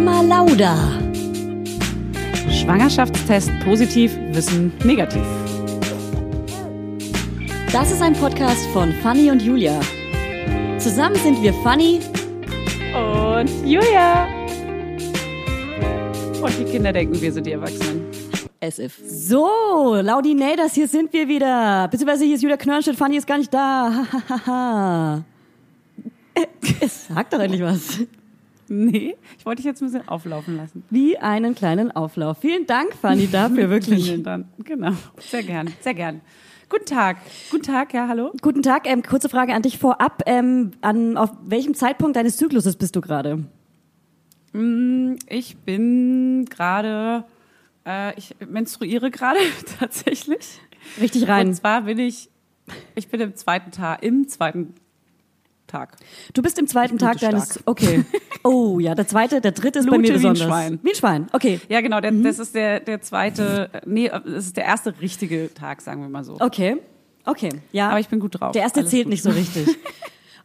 Mama Lauda. Schwangerschaftstest positiv, Wissen negativ. Das ist ein Podcast von Fanny und Julia. Zusammen sind wir Fanny Und Julia. Und die Kinder denken, wir sind die Erwachsenen. as if. So, Laudinators, hier sind wir wieder. Beziehungsweise hier ist Julia Knörnstedt, Fanny ist gar nicht da. Hahaha. Sag doch endlich was. Nee, ich wollte dich jetzt ein bisschen auflaufen lassen. Wie einen kleinen Auflauf. Vielen Dank, Fanny, dafür wirklich. Vielen Dank. Genau, sehr gern, sehr gern. Guten Tag. Guten Tag, ja, hallo. Guten Tag, ähm, kurze Frage an dich vorab. Ähm, an, auf welchem Zeitpunkt deines Zykluses bist du gerade? Mm, Ich bin gerade, äh, ich menstruiere gerade tatsächlich. Richtig rein. Und zwar bin ich, ich bin im zweiten Tag, im zweiten Tag. Du bist im zweiten Tag deines. stark. Okay. Oh ja, der zweite, der dritte ist bei Blute mir wie ein besonders. Schwein. Wie ein Schwein. Okay. Ja, genau, der, das ist der, der zweite, nee, das ist der erste richtige Tag, sagen wir mal so. Okay. Okay. Ja. Aber ich bin gut drauf. der erste Alles zählt gut. nicht so richtig.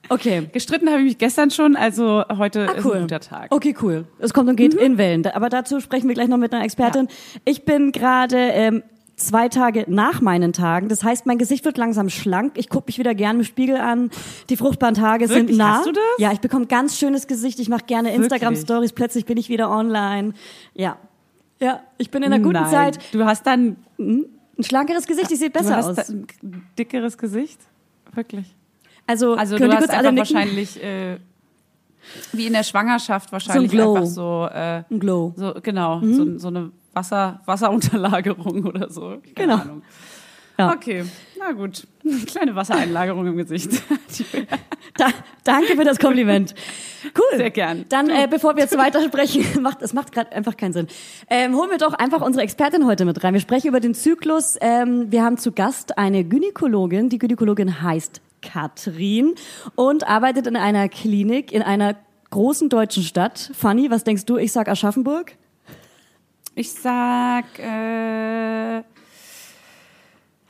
Okay. Gestritten habe ich mich gestern schon, also heute Ah, ist cool. ein guter Tag. Okay, cool. Es kommt und geht in Wellen. Aber dazu sprechen wir gleich noch mit einer Expertin. Ich bin gerade ähm, zwei Tage nach meinen Tagen. Das heißt, mein Gesicht wird langsam schlank. Ich gucke mich wieder gern im Spiegel an. Die fruchtbaren Tage sind Wirklich? nah. Hast du das? Ja, ich bekomme ganz schönes Gesicht. Ich mache gerne? Instagram-Stories. Plötzlich bin ich wieder online. Ja. Ja, ich bin in einer guten Nein. Zeit. Du hast dann, Ein schlankeres Gesicht, ich sehe du besser hast aus. ein dickeres Gesicht. Wirklich. Also, Also du hast einfach wahrscheinlich, äh, wie in der Schwangerschaft wahrscheinlich Glow. einfach so, äh, Ein Glow. so genau, so, so eine Wasser, Wasserunterlagerung oder so. Keine Genau. Ahnung. Ja. Okay, na gut. Kleine Wassereinlagerung im Gesicht. Da, danke für das Kompliment. Cool. Sehr gern. Dann, äh, bevor wir jetzt weitersprechen, macht, es macht gerade einfach keinen Sinn. Ähm, holen wir doch einfach unsere Expertin heute mit rein. Wir sprechen über den Zyklus. Ähm, wir haben zu Gast eine Gynäkologin. Die Gynäkologin heißt Katrin und arbeitet in einer Klinik in einer großen deutschen Stadt. Fanny, was denkst du? Ich sag Aschaffenburg. Ich sag äh,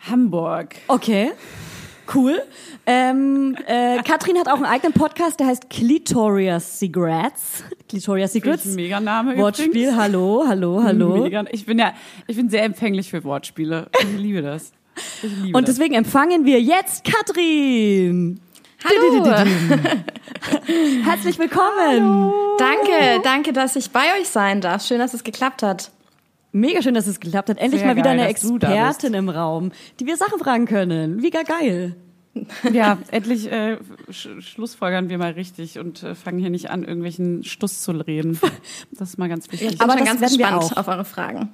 Hamburg. Okay. Cool. Ähm, äh, Katrin hat auch einen eigenen Podcast, der heißt Clitoria Secrets. Clitoria Secrets. Mega Name Wortspiel, übrigens. hallo, hallo, hallo. Mega. Ich bin ja, ich bin sehr empfänglich für Wortspiele. Ich liebe das. Ich liebe Und das. deswegen empfangen wir jetzt Katrin. Hallo. Herzlich willkommen. Danke, danke, dass ich bei euch sein darf. Schön, dass es geklappt hat. Mega schön, dass es geklappt hat. Endlich Sehr mal wieder geil, eine Expertin im Raum, die wir Sachen fragen können. Mega geil. Ja, endlich äh, sch schlussfolgern wir mal richtig und äh, fangen hier nicht an, irgendwelchen Stuss zu reden. Das ist mal ganz wichtig. Ich bin Aber ganz werden wir gespannt auch. auf eure Fragen.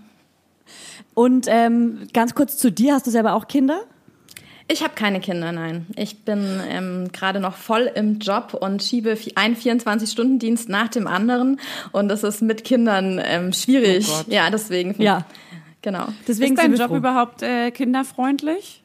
Und ähm, ganz kurz zu dir, hast du selber auch Kinder? Ich habe keine Kinder, nein. Ich bin ähm, gerade noch voll im Job und schiebe einen 24-Stunden-Dienst nach dem anderen. Und das ist mit Kindern ähm, schwierig. Oh ja, deswegen. Ja. Genau. Deswegen ist dein Job froh. überhaupt äh, kinderfreundlich?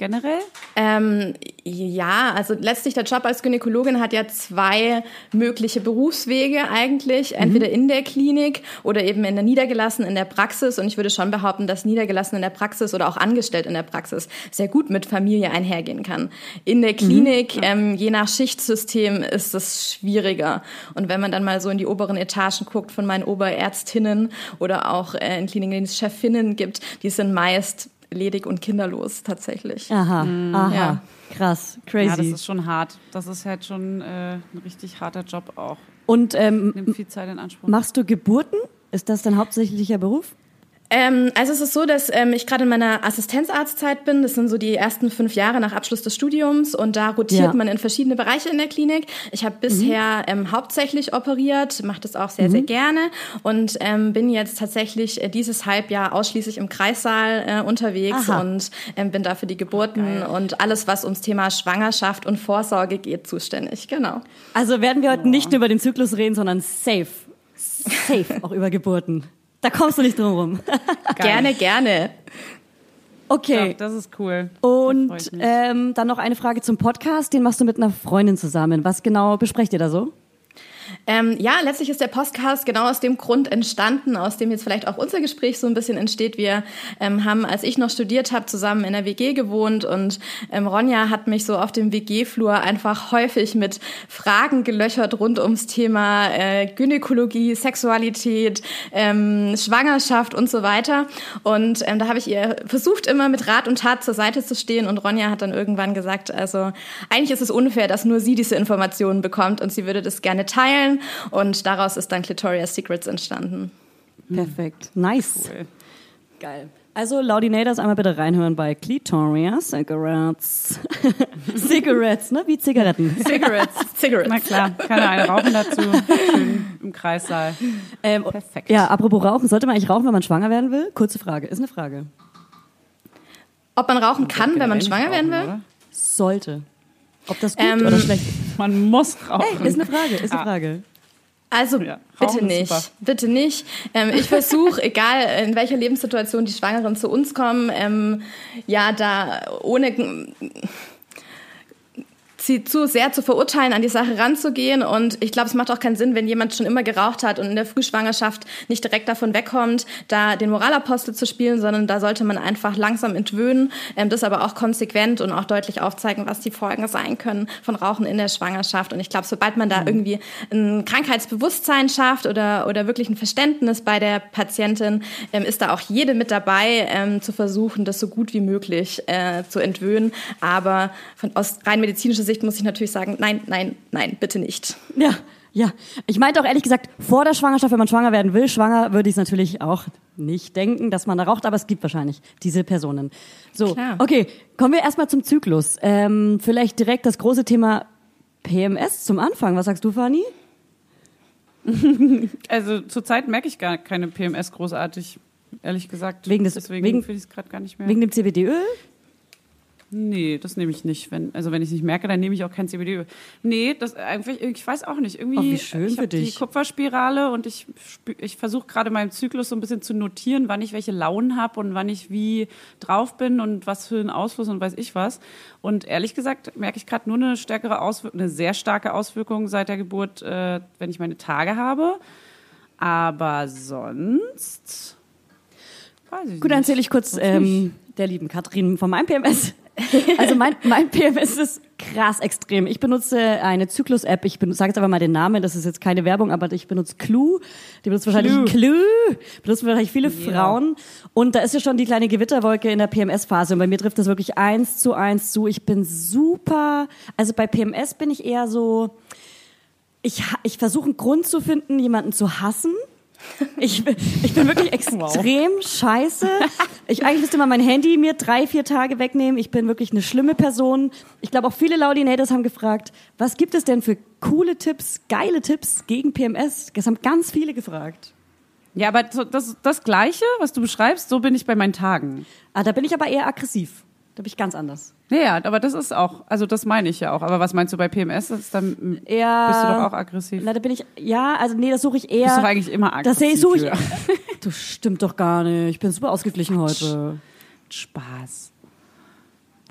Generell? Ähm, ja, also letztlich der Job als Gynäkologin hat ja zwei mögliche Berufswege eigentlich, entweder in der Klinik oder eben in der niedergelassenen in der Praxis. Und ich würde schon behaupten, dass niedergelassen in der Praxis oder auch angestellt in der Praxis sehr gut mit Familie einhergehen kann. In der Klinik, ähm, je nach Schichtsystem, ist es schwieriger. Und wenn man dann mal so in die oberen Etagen guckt von meinen Oberärztinnen oder auch äh, in Kliniken, in denen es Chefinnen gibt, die sind meist ledig und kinderlos tatsächlich. Aha, aha. ja. Krass, Ja, das crazy. ist schon hart. Das ist halt schon äh, ein richtig harter Job auch. Und ähm, Nimmt viel Zeit in Anspruch. machst du Geburten? Ist das dein hauptsächlicher Beruf? Ähm, also es ist so, dass ähm, ich gerade in meiner Assistenzarztzeit bin. Das sind so die ersten fünf Jahre nach Abschluss des Studiums und da rotiert Ja. man in verschiedene Bereiche in der Klinik. Ich habe bisher ähm, hauptsächlich operiert, mache das auch sehr, sehr gerne und ähm, bin jetzt tatsächlich äh, dieses Halbjahr ausschließlich im Kreissaal äh, unterwegs Aha. und ähm, bin da für die Geburten und alles, was ums Thema Schwangerschaft und Vorsorge geht, zuständig. Genau. Also werden wir heute nicht nur über den Zyklus reden, sondern safe, safe auch über Geburten. Da kommst du nicht drum rum. Gerne, gerne. Okay. Ja, das ist cool. Und ähm, dann noch eine Frage zum Podcast. Den machst du mit einer Freundin zusammen. Was genau besprecht ihr da so? Ähm, ja, letztlich ist der Podcast genau aus dem Grund entstanden, aus dem jetzt vielleicht auch unser Gespräch so ein bisschen entsteht. Wir ähm, haben, als ich noch studiert habe, zusammen in der WG gewohnt und ähm, Ronja hat mich so auf dem WG-Flur einfach häufig mit Fragen gelöchert rund ums Thema äh, Gynäkologie, Sexualität, ähm, Schwangerschaft und so weiter. Und ähm, da habe ich ihr versucht, immer mit Rat und Tat zur Seite zu stehen. Und Ronja hat dann irgendwann gesagt, also eigentlich ist es unfair, dass nur sie diese Informationen bekommt und sie würde das gerne teilen. Und daraus ist dann Clitoria's Secrets entstanden. Perfekt. Nice. Cool. Geil. Also Laudinators einmal bitte reinhören bei Clitoria Cigarettes. Cigarettes, ne? Wie Zigaretten. Cigarettes. Cigarettes. Na klar, kann er eine rauchen dazu. Schön im Kreissaal. Ähm, Perfekt. Ja, apropos Rauchen. Sollte man eigentlich rauchen, wenn man schwanger werden will? Kurze Frage. Ist eine Frage. Ob man rauchen kann, wenn man schwanger nicht werden rauchen, will? oder? Sollte. Ob das gut Ähm, oder schlecht ist? Man muss rauchen. Hey, ist eine Frage, ist eine Ah. Frage. Also Ja, bitte nicht, bitte nicht. Ähm, ich versuche, egal in welcher Lebenssituation die Schwangeren zu uns kommen, ähm, ja, da ohne sie zu sehr zu verurteilen, an die Sache ranzugehen. Und ich glaube, es macht auch keinen Sinn, wenn jemand schon immer geraucht hat und in der Frühschwangerschaft nicht direkt davon wegkommt, da den Moralapostel zu spielen, sondern da sollte man einfach langsam entwöhnen, ähm, das aber auch konsequent und auch deutlich aufzeigen, was die Folgen sein können von Rauchen in der Schwangerschaft. Und ich glaube, sobald man da irgendwie ein Krankheitsbewusstsein schafft oder, oder wirklich ein Verständnis bei der Patientin, ähm, ist da auch jede mit dabei, ähm, zu versuchen, das so gut wie möglich äh, zu entwöhnen. Aber von, aus rein medizinischer Sicht muss ich natürlich sagen, nein, nein, nein, bitte nicht. Ja, ja. Ich meinte auch ehrlich gesagt, vor der Schwangerschaft, wenn man schwanger werden will, schwanger würde ich es natürlich auch nicht denken, dass man da raucht, aber es gibt wahrscheinlich diese Personen. So, Klar. okay, kommen wir erstmal zum Zyklus. Ähm, vielleicht direkt das große Thema PMS zum Anfang. Was sagst du, Fanny? Also zurzeit merke ich gar keine PMS großartig, ehrlich gesagt. Wegen des- Deswegen wegen- finde ich es gerade gar nicht mehr. Wegen dem CBD-Öl? Nee, das nehme ich nicht. Wenn, also wenn ich es nicht merke, dann nehme ich auch kein CBD. Nee, das einfach, ich weiß auch nicht. Irgendwie, Oh, wie schön ich für habe die dich. Kupferspirale und ich, ich versuche gerade meinen Zyklus so ein bisschen zu notieren, wann ich welche Launen habe und wann ich wie drauf bin und was für einen Ausfluss und weiß ich was. Und ehrlich gesagt merke ich gerade nur eine stärkere Auswirkung, eine sehr starke Auswirkung seit der Geburt, äh, wenn ich meine Tage habe. Aber sonst weiß ich Gut, nicht. dann erzähle ich kurz ähm, der lieben Katrin von meinem PMS. Also mein, mein PMS ist krass extrem. Ich benutze eine Zyklus-App. Ich sage jetzt aber mal den Namen. Das ist jetzt keine Werbung, aber ich benutze Clue. Die benutzt wahrscheinlich Clue. Benutzen wahrscheinlich viele Frauen. Und da ist ja schon die kleine Gewitterwolke in der PMS-Phase. Und bei mir trifft das wirklich eins zu eins zu. Ich bin super. Also bei PMS bin ich eher so. Ich, ich versuche einen Grund zu finden, jemanden zu hassen. Ich, bin- ich bin wirklich extrem scheiße. Ich eigentlich müsste mal mein Handy mir drei, vier Tage wegnehmen. Ich bin wirklich eine schlimme Person. Ich glaube auch viele Laudinators haben gefragt, was gibt es denn für coole Tipps, geile Tipps gegen PMS? Das haben ganz viele gefragt. Ja, aber das, das Gleiche, was du beschreibst, so bin ich bei meinen Tagen. Ah, da bin ich aber eher aggressiv. Da bin ich ganz anders. Naja, aber das ist auch, also das meine ich ja auch. Aber was meinst du bei PMS? Ist dann, Eher, bist du doch auch aggressiv? Na, da bin ich, ja, also nee, das suche ich eher. Bist doch eigentlich immer aggressiv. Das suche ich. Julia. Du stimmt doch gar nicht. Ich bin super ausgeglichen heute. Spaß.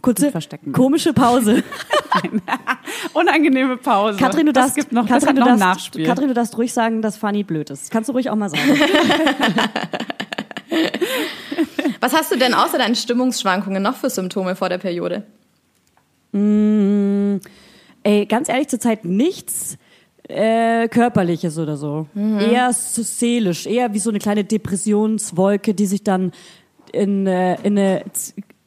Kurze, komische Pause. Unangenehme Pause. Katrin, du das darfst, gibt noch, Katrin, das noch darfst, Nachspiel. Katrin, du darfst ruhig sagen, dass Fanny blöd ist. Kannst du ruhig auch mal sagen. Was hast du denn außer deinen Stimmungsschwankungen noch für Symptome vor der Periode? Ey, ganz ehrlich, zurzeit nichts äh, körperliches oder so. Eher so seelisch, eher wie so eine kleine Depressionswolke, die sich dann in, äh, in eine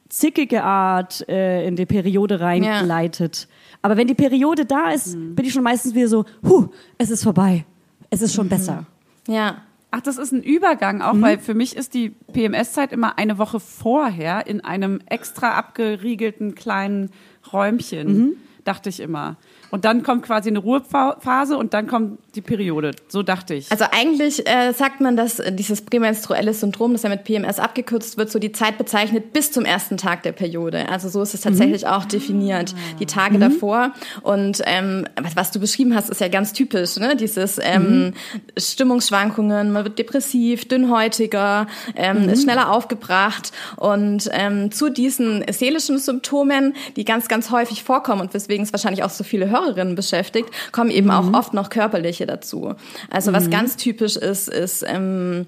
zickige Art äh, in die Periode reinleitet. Aber wenn die Periode da ist, bin ich schon meistens wieder so, huh, es ist vorbei. Es ist schon besser. Ja. Ach, das ist ein Übergang auch, Mhm. weil für mich ist die PMS-Zeit immer eine Woche vorher in einem extra abgeriegelten kleinen Räumchen, Mhm. dachte ich immer. Und dann kommt quasi eine Ruhephase und dann kommt die Periode. So dachte ich. Also eigentlich äh, sagt man, dass äh, dieses prämenstruelle Syndrom, das ja mit PMS abgekürzt wird, so die Zeit bezeichnet bis zum ersten Tag der Periode. Also so ist es tatsächlich auch definiert, die Tage davor. Und ähm, was, was du beschrieben hast, ist ja ganz typisch, ne? Dieses ähm, Stimmungsschwankungen, man wird depressiv, dünnhäutiger, ähm, ist schneller aufgebracht. Und ähm, zu diesen seelischen Symptomen, die ganz, ganz häufig vorkommen und weswegen weswegen es wahrscheinlich auch so viele Hörerinnen beschäftigt, kommen eben auch oft noch körperliche dazu. Also was ganz typisch ist, ist ähm,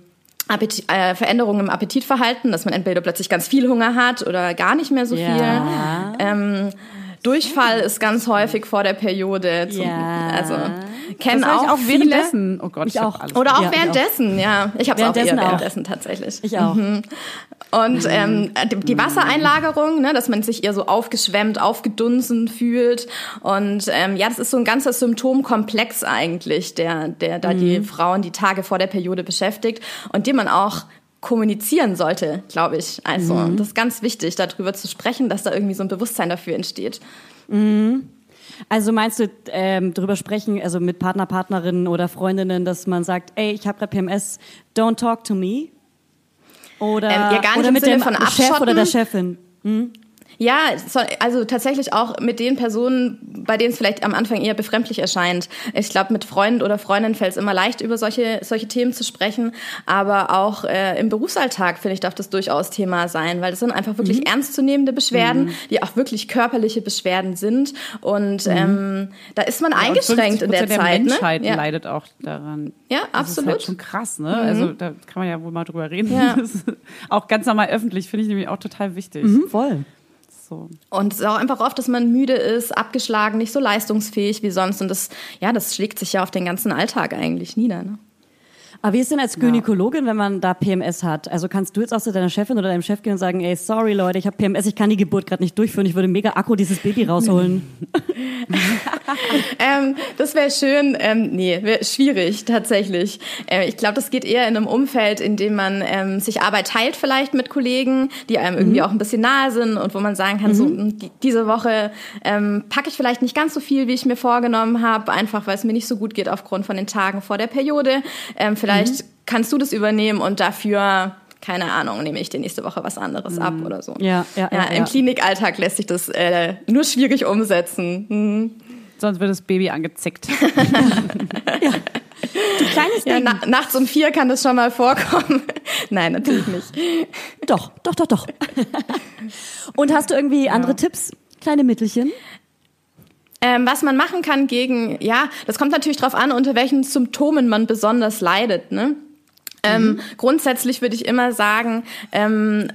Appetit, äh, Veränderungen im Appetitverhalten, dass man entweder plötzlich ganz viel Hunger hat oder gar nicht mehr so Ja. viel. Ähm, Durchfall ist ganz häufig vor der Periode. Zum, Ja. Also kennen Das hab ich auch, auch viele. währenddessen. Oh Gott, Ich ich, auch. alles. Oder auch Ja, ich währenddessen, ja. Ich habe es auch eher Währenddessen auch. tatsächlich. Ich auch. Und ähm, die- die Wassereinlagerung, ne, dass man sich eher so aufgeschwemmt, aufgedunsen fühlt. Und ähm, ja, das ist so ein ganzer Symptomkomplex eigentlich, der, der da die Frauen die Tage vor der Periode beschäftigt und den man auch kommunizieren sollte, glaube ich. Also das ist ganz wichtig, darüber zu sprechen, dass da irgendwie so ein Bewusstsein dafür entsteht. Also meinst du ähm, darüber sprechen, also mit Partner, Partnerinnen oder Freundinnen, dass man sagt, ey, ich habe gerade PMS, don't talk to me? Oder, Ähm, ja, gar nicht oder im mit Sinne dem von Chef oder der Chefin? Ja, so- also tatsächlich auch mit den Personen, bei denen es vielleicht am Anfang eher befremdlich erscheint. Ich glaube, mit Freund oder Freundin fällt es immer leicht, über solche, solche Themen zu sprechen. Aber auch äh, im Berufsalltag, finde ich, darf das durchaus Thema sein, weil das sind einfach wirklich ernstzunehmende Beschwerden, die auch wirklich körperliche Beschwerden sind. Und ähm, da ist man eingeschränkt in der 50% der Zeit. Menschheit ne? ja. leidet auch daran. Ja, Das ist absolut. halt schon krass, ne? Also da kann man ja wohl mal drüber reden. Ja. Das ist auch ganz normal öffentlich finde ich nämlich auch total wichtig. Voll. So. Und es ist auch einfach oft, dass man müde ist, abgeschlagen, nicht so leistungsfähig wie sonst. Und das, ja, das schlägt sich ja auf den ganzen Alltag eigentlich nieder. Ne? Aber wie ist denn als Gynäkologin, wenn man da PMS hat? Also kannst du jetzt auch zu deiner Chefin oder deinem Chef gehen und sagen, ey, sorry Leute, ich habe PMS, ich kann die Geburt gerade nicht durchführen, ich würde mega Akku dieses Baby rausholen. Ähm, das wäre schön. Ähm, nee, wäre schwierig tatsächlich. Äh, ich glaube, das geht eher in einem Umfeld, in dem man ähm, sich Arbeit teilt vielleicht mit Kollegen, die einem irgendwie auch ein bisschen nahe sind und wo man sagen kann, so mh, die, diese Woche ähm, packe ich vielleicht nicht ganz so viel, wie ich mir vorgenommen habe, einfach weil es mir nicht so gut geht aufgrund von den Tagen vor der Periode. Ähm, vielleicht kannst du das übernehmen und dafür keine Ahnung, nehme ich dir nächste Woche was anderes ab oder so. Ja, ja, ja, Im ja. Klinikalltag lässt sich das äh, nur schwierig umsetzen. Hm. Sonst wird das Baby angezickt. Kleines Ja, Ding. na, nachts um vier kann das schon mal vorkommen. Nein, natürlich nicht. Doch, doch, doch, doch. und hast du irgendwie andere Tipps? Kleine Mittelchen? Ähm, was man machen kann gegen, ja, das kommt natürlich drauf an, unter welchen Symptomen man besonders leidet. Ne? Ähm, grundsätzlich würde ich immer sagen, ähm,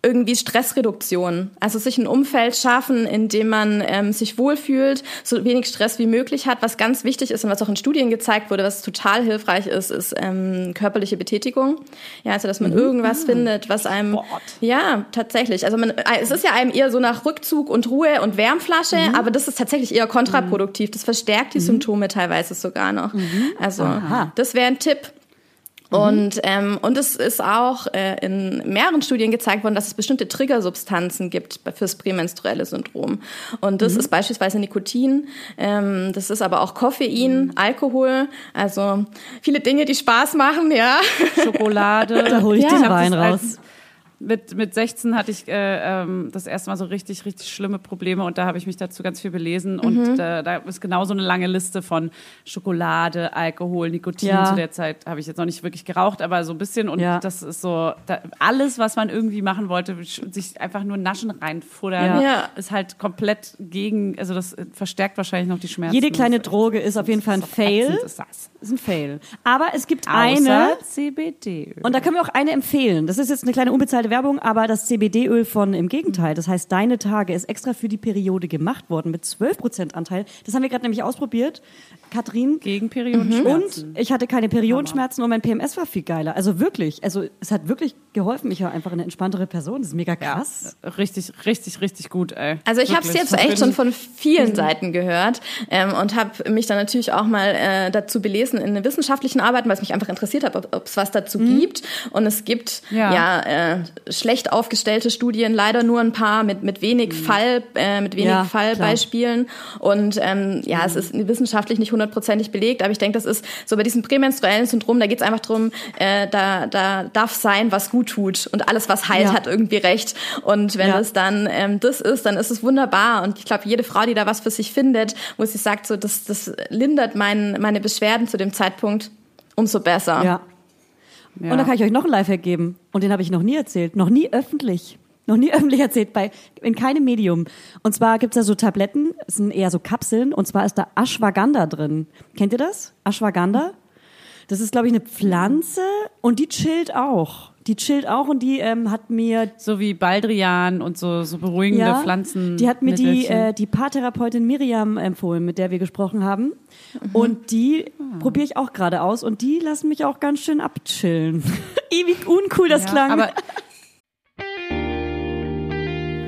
irgendwie Stressreduktion. Also sich ein Umfeld schaffen, in dem man ähm, sich wohlfühlt, so wenig Stress wie möglich hat. Was ganz wichtig ist und was auch in Studien gezeigt wurde, was total hilfreich ist, ist ähm, körperliche Betätigung. Ja, also dass man irgendwas findet, was einem Sport. ja tatsächlich. Also man, äh, es ist ja einem eher so nach Rückzug und Ruhe und Wärmflasche, aber das ist tatsächlich eher kontraproduktiv. Das verstärkt die Symptome teilweise sogar noch. Also das wäre ein Tipp. Und, ähm, und es ist auch äh, in mehreren Studien gezeigt worden, dass es bestimmte Triggersubstanzen gibt fürs prämenstruelle Syndrom. Und das ist beispielsweise Nikotin, ähm, das ist aber auch Koffein, Alkohol, also viele Dinge, die Spaß machen, ja. Schokolade. Da hol ich Ja, den Wein raus. Mit, mit 16 hatte ich äh, ähm, das erste Mal so richtig, richtig schlimme Probleme und da habe ich mich dazu ganz viel belesen. Und Mhm. äh, da ist genau so eine lange Liste von Schokolade, Alkohol, Nikotin. Ja. Zu der Zeit habe ich jetzt noch nicht wirklich geraucht, aber so ein bisschen. Und Ja. das ist so, da, alles, was man irgendwie machen wollte, sich einfach nur Naschen reinfuttern, Ja. Ist halt komplett gegen, also das verstärkt wahrscheinlich noch die Schmerzen. Jede kleine Droge ist auf jeden Fall ein Fail. ist das. Ist ein Fail. Aber es gibt Außer eine, CBD. und da können wir auch eine empfehlen. Das ist jetzt eine kleine unbezahlte Werbung, aber das CBD-Öl von im Gegenteil, das heißt Deine Tage, ist extra für die Periode gemacht worden mit 12% Anteil. Das haben wir gerade nämlich ausprobiert. Katrin. Gegen Periodenschmerzen. Und ich hatte keine Periodenschmerzen und mein PMS war viel geiler. Also wirklich, also es hat wirklich geholfen. Ich war einfach eine entspanntere Person. Das ist mega krass. Ja, richtig, richtig, richtig gut, ey. Also ich habe es jetzt echt schon von vielen Seiten gehört ähm, und habe mich dann natürlich auch mal äh, dazu belesen in wissenschaftlichen Arbeiten, weil es mich einfach interessiert hat, ob es was dazu gibt. Und es gibt ja, Ja. äh, schlecht aufgestellte Studien, leider nur ein paar mit mit wenig Fall, äh, mit wenig Ja, Fallbeispielen. Und ähm, ja, es ist wissenschaftlich nicht hundertprozentig belegt, aber ich denke, das ist so bei diesem prämenstruellen Syndrom, da geht es einfach drum, äh, da da darf sein, was gut tut und alles, was heilt, Ja. hat irgendwie recht. Und wenn Ja. es dann ähm, das ist, dann ist es wunderbar. Und ich glaube, jede Frau, die da was für sich findet, wo sie sagt, so das, das lindert mein, meine Beschwerden zu dem Zeitpunkt, umso besser. Ja. Ja. Und da kann ich euch noch einen Lifehack geben. Und den habe ich noch nie erzählt. Noch nie öffentlich. Noch nie öffentlich erzählt, bei, in keinem Medium. Und zwar gibt's da so Tabletten, es sind eher so Kapseln, und zwar ist da Ashwagandha drin. Kennt ihr das? Ashwagandha? Das ist, glaube ich, eine Pflanze und die chillt auch. Die chillt auch und die ähm, hat mir So wie Baldrian und so, so beruhigende ja, Pflanzen. Die hat mir die, äh, die Paartherapeutin Miriam empfohlen, mit der wir gesprochen haben. Und die probiere ich auch gerade aus und die lassen mich auch ganz schön abchillen. Ewig uncool das ja, klang. Aber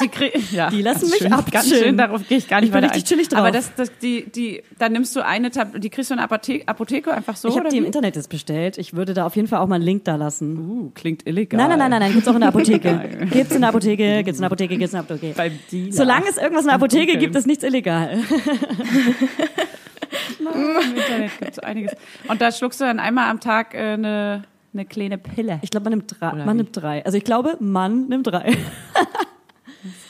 Die, ja, Die lassen mich schön, Ganz abchillen. schön, darauf gehe ich gar nicht Ich bin weiter richtig chillig drauf. Aber das, das, die, die, dann nimmst du eine Tab die kriegst du in der Apotheke, Apotheke einfach so, ich habe die im? Internet jetzt bestellt. Ich würde da auf jeden Fall auch mal einen Link da lassen. Uh, klingt illegal. Nein, nein, nein, nein, nein, gibt's auch in der Apotheke. Gibt's in der Apotheke, gibt's in der Apotheke, gibt's in der Apotheke. Beim Dealer. Solange es irgendwas in der Apotheke Okay. gibt, ist nichts illegal. Im Internet gibt's einiges. Und da schluckst du dann einmal am Tag äh, eine, eine kleine Pille. Ich glaube, man nimmt drei. Oder Man wie? nimmt drei. Also ich glaube, Mann nimmt drei.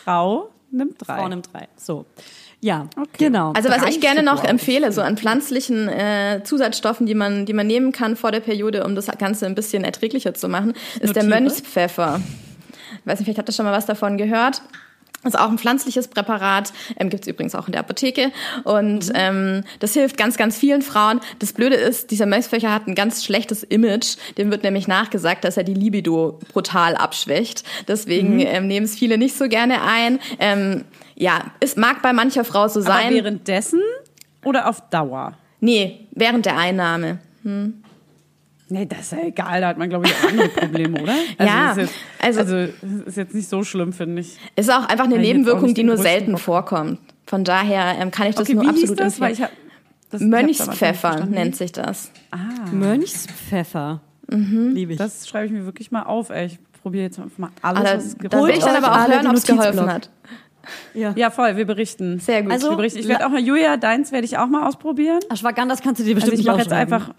Frau nimmt drei. Frau nimmt drei. So. Ja, Okay. genau. Also was ich gerne noch empfehle, so an pflanzlichen äh, Zusatzstoffen, die man, die man nehmen kann vor der Periode, um das Ganze ein bisschen erträglicher zu machen, ist der Notiere. Mönchspfeffer. Ich weiß nicht, vielleicht habt ihr schon mal was davon gehört. Ist auch ein pflanzliches Präparat, ähm, gibt es übrigens auch in der Apotheke. Und ähm, das hilft ganz, ganz vielen Frauen. Das Blöde ist, dieser Mönchspfeffer hat ein ganz schlechtes Image. Dem wird nämlich nachgesagt, dass er die Libido brutal abschwächt. Deswegen ähm, nehmen es viele nicht so gerne ein. Ähm, ja, es mag bei mancher Frau so Aber sein. währenddessen oder auf Dauer? Nee, während der Einnahme. Nee, das ist ja egal, da hat man, glaube ich, auch andere Probleme, oder? Ja, ist jetzt, also- also, also ist jetzt nicht so schlimm, finde ich. Ist auch einfach eine ich Nebenwirkung, die nur selten Bock. vorkommt. Von daher ähm, kann ich das Okay, nur wie hieß absolut das? Weil empfehlen. ich hab, das, ich Mönchspfeffer nennt sich das. Mönchspfeffer. Liebe ich. Das schreibe ich mir wirklich mal auf, ey. Ich probiere jetzt einfach mal alles, Aber was es gibt. da will ich dann aber auch hören, ob es geholfen hat. ja. Ja, voll, wir berichten. Sehr gut. Also- wir berichten. Ich werde auch mal, Julia, deins werde ich auch mal ausprobieren. Ashwagandha, das kannst du dir Also bestimmt ich nicht mache jetzt einfach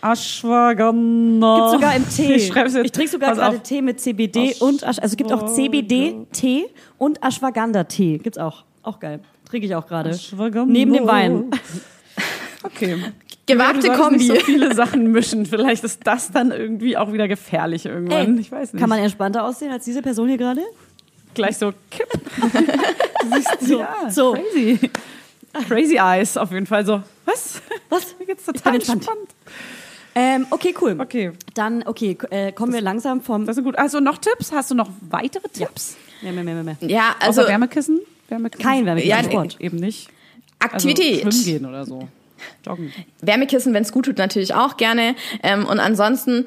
Ashwagandha. Gibt sogar im Tee. Ich es. Ich trinke sogar Pass gerade auf. Tee mit CBD und Asch also es gibt auch CBD-Tee und Ashwagandha-Tee. Gibt's auch. Auch geil. Trinke ich auch gerade. Ashwagandha. Neben dem Wein. Okay. Gewagte Kombi. nicht so viele Sachen mischen. Vielleicht ist das dann irgendwie auch wieder gefährlich irgendwann. Ey, ich weiß nicht. Kann man entspannter aussehen als diese Person hier gerade? Gleich so kipp. So, ja, so. crazy. Crazy Eyes auf jeden Fall so. Was? Was? Mir geht's Ich bin total entspannt. entspannt. Ähm, okay, cool. Okay. Dann, okay, äh, kommen wir langsam vom. Das ist gut. Also noch Tipps? Hast du noch weitere Tipps? Mehr, mehr, mehr, mehr, mehr. Ja, Also also Wärmekissen? Wärmekissen? Kein Wärmekissen, Ja, Sport. Eben nicht. Aktivität. Also schwimmen gehen oder so. Joggen. Wärmekissen, wenn es gut tut, natürlich auch gerne. Ähm, und ansonsten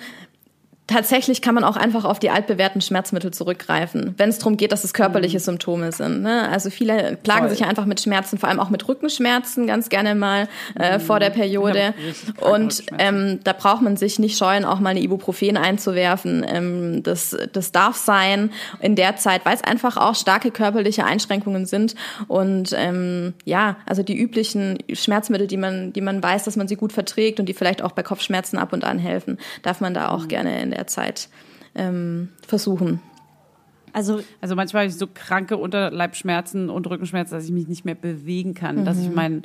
tatsächlich kann man auch einfach auf die altbewährten Schmerzmittel zurückgreifen, wenn es darum geht, dass es körperliche Symptome sind. Ne? Also viele plagen Voll. sich ja einfach mit Schmerzen, vor allem auch mit Rückenschmerzen, ganz gerne mal äh, vor der Periode. Und ähm, da braucht man sich nicht scheuen, auch mal eine Ibuprofen einzuwerfen. Ähm, das, das darf sein in der Zeit, weil es einfach auch starke körperliche Einschränkungen sind. Und ähm, ja, also die üblichen Schmerzmittel, die man, die man weiß, dass man sie gut verträgt und die vielleicht auch bei Kopfschmerzen ab und an helfen, darf man da Mhm. auch gerne in der Zeit ähm, versuchen. Also, Also manchmal habe ich so kranke Unterleibschmerzen und Rückenschmerzen, dass ich mich nicht mehr bewegen kann. Dass ich Mhm. meinen,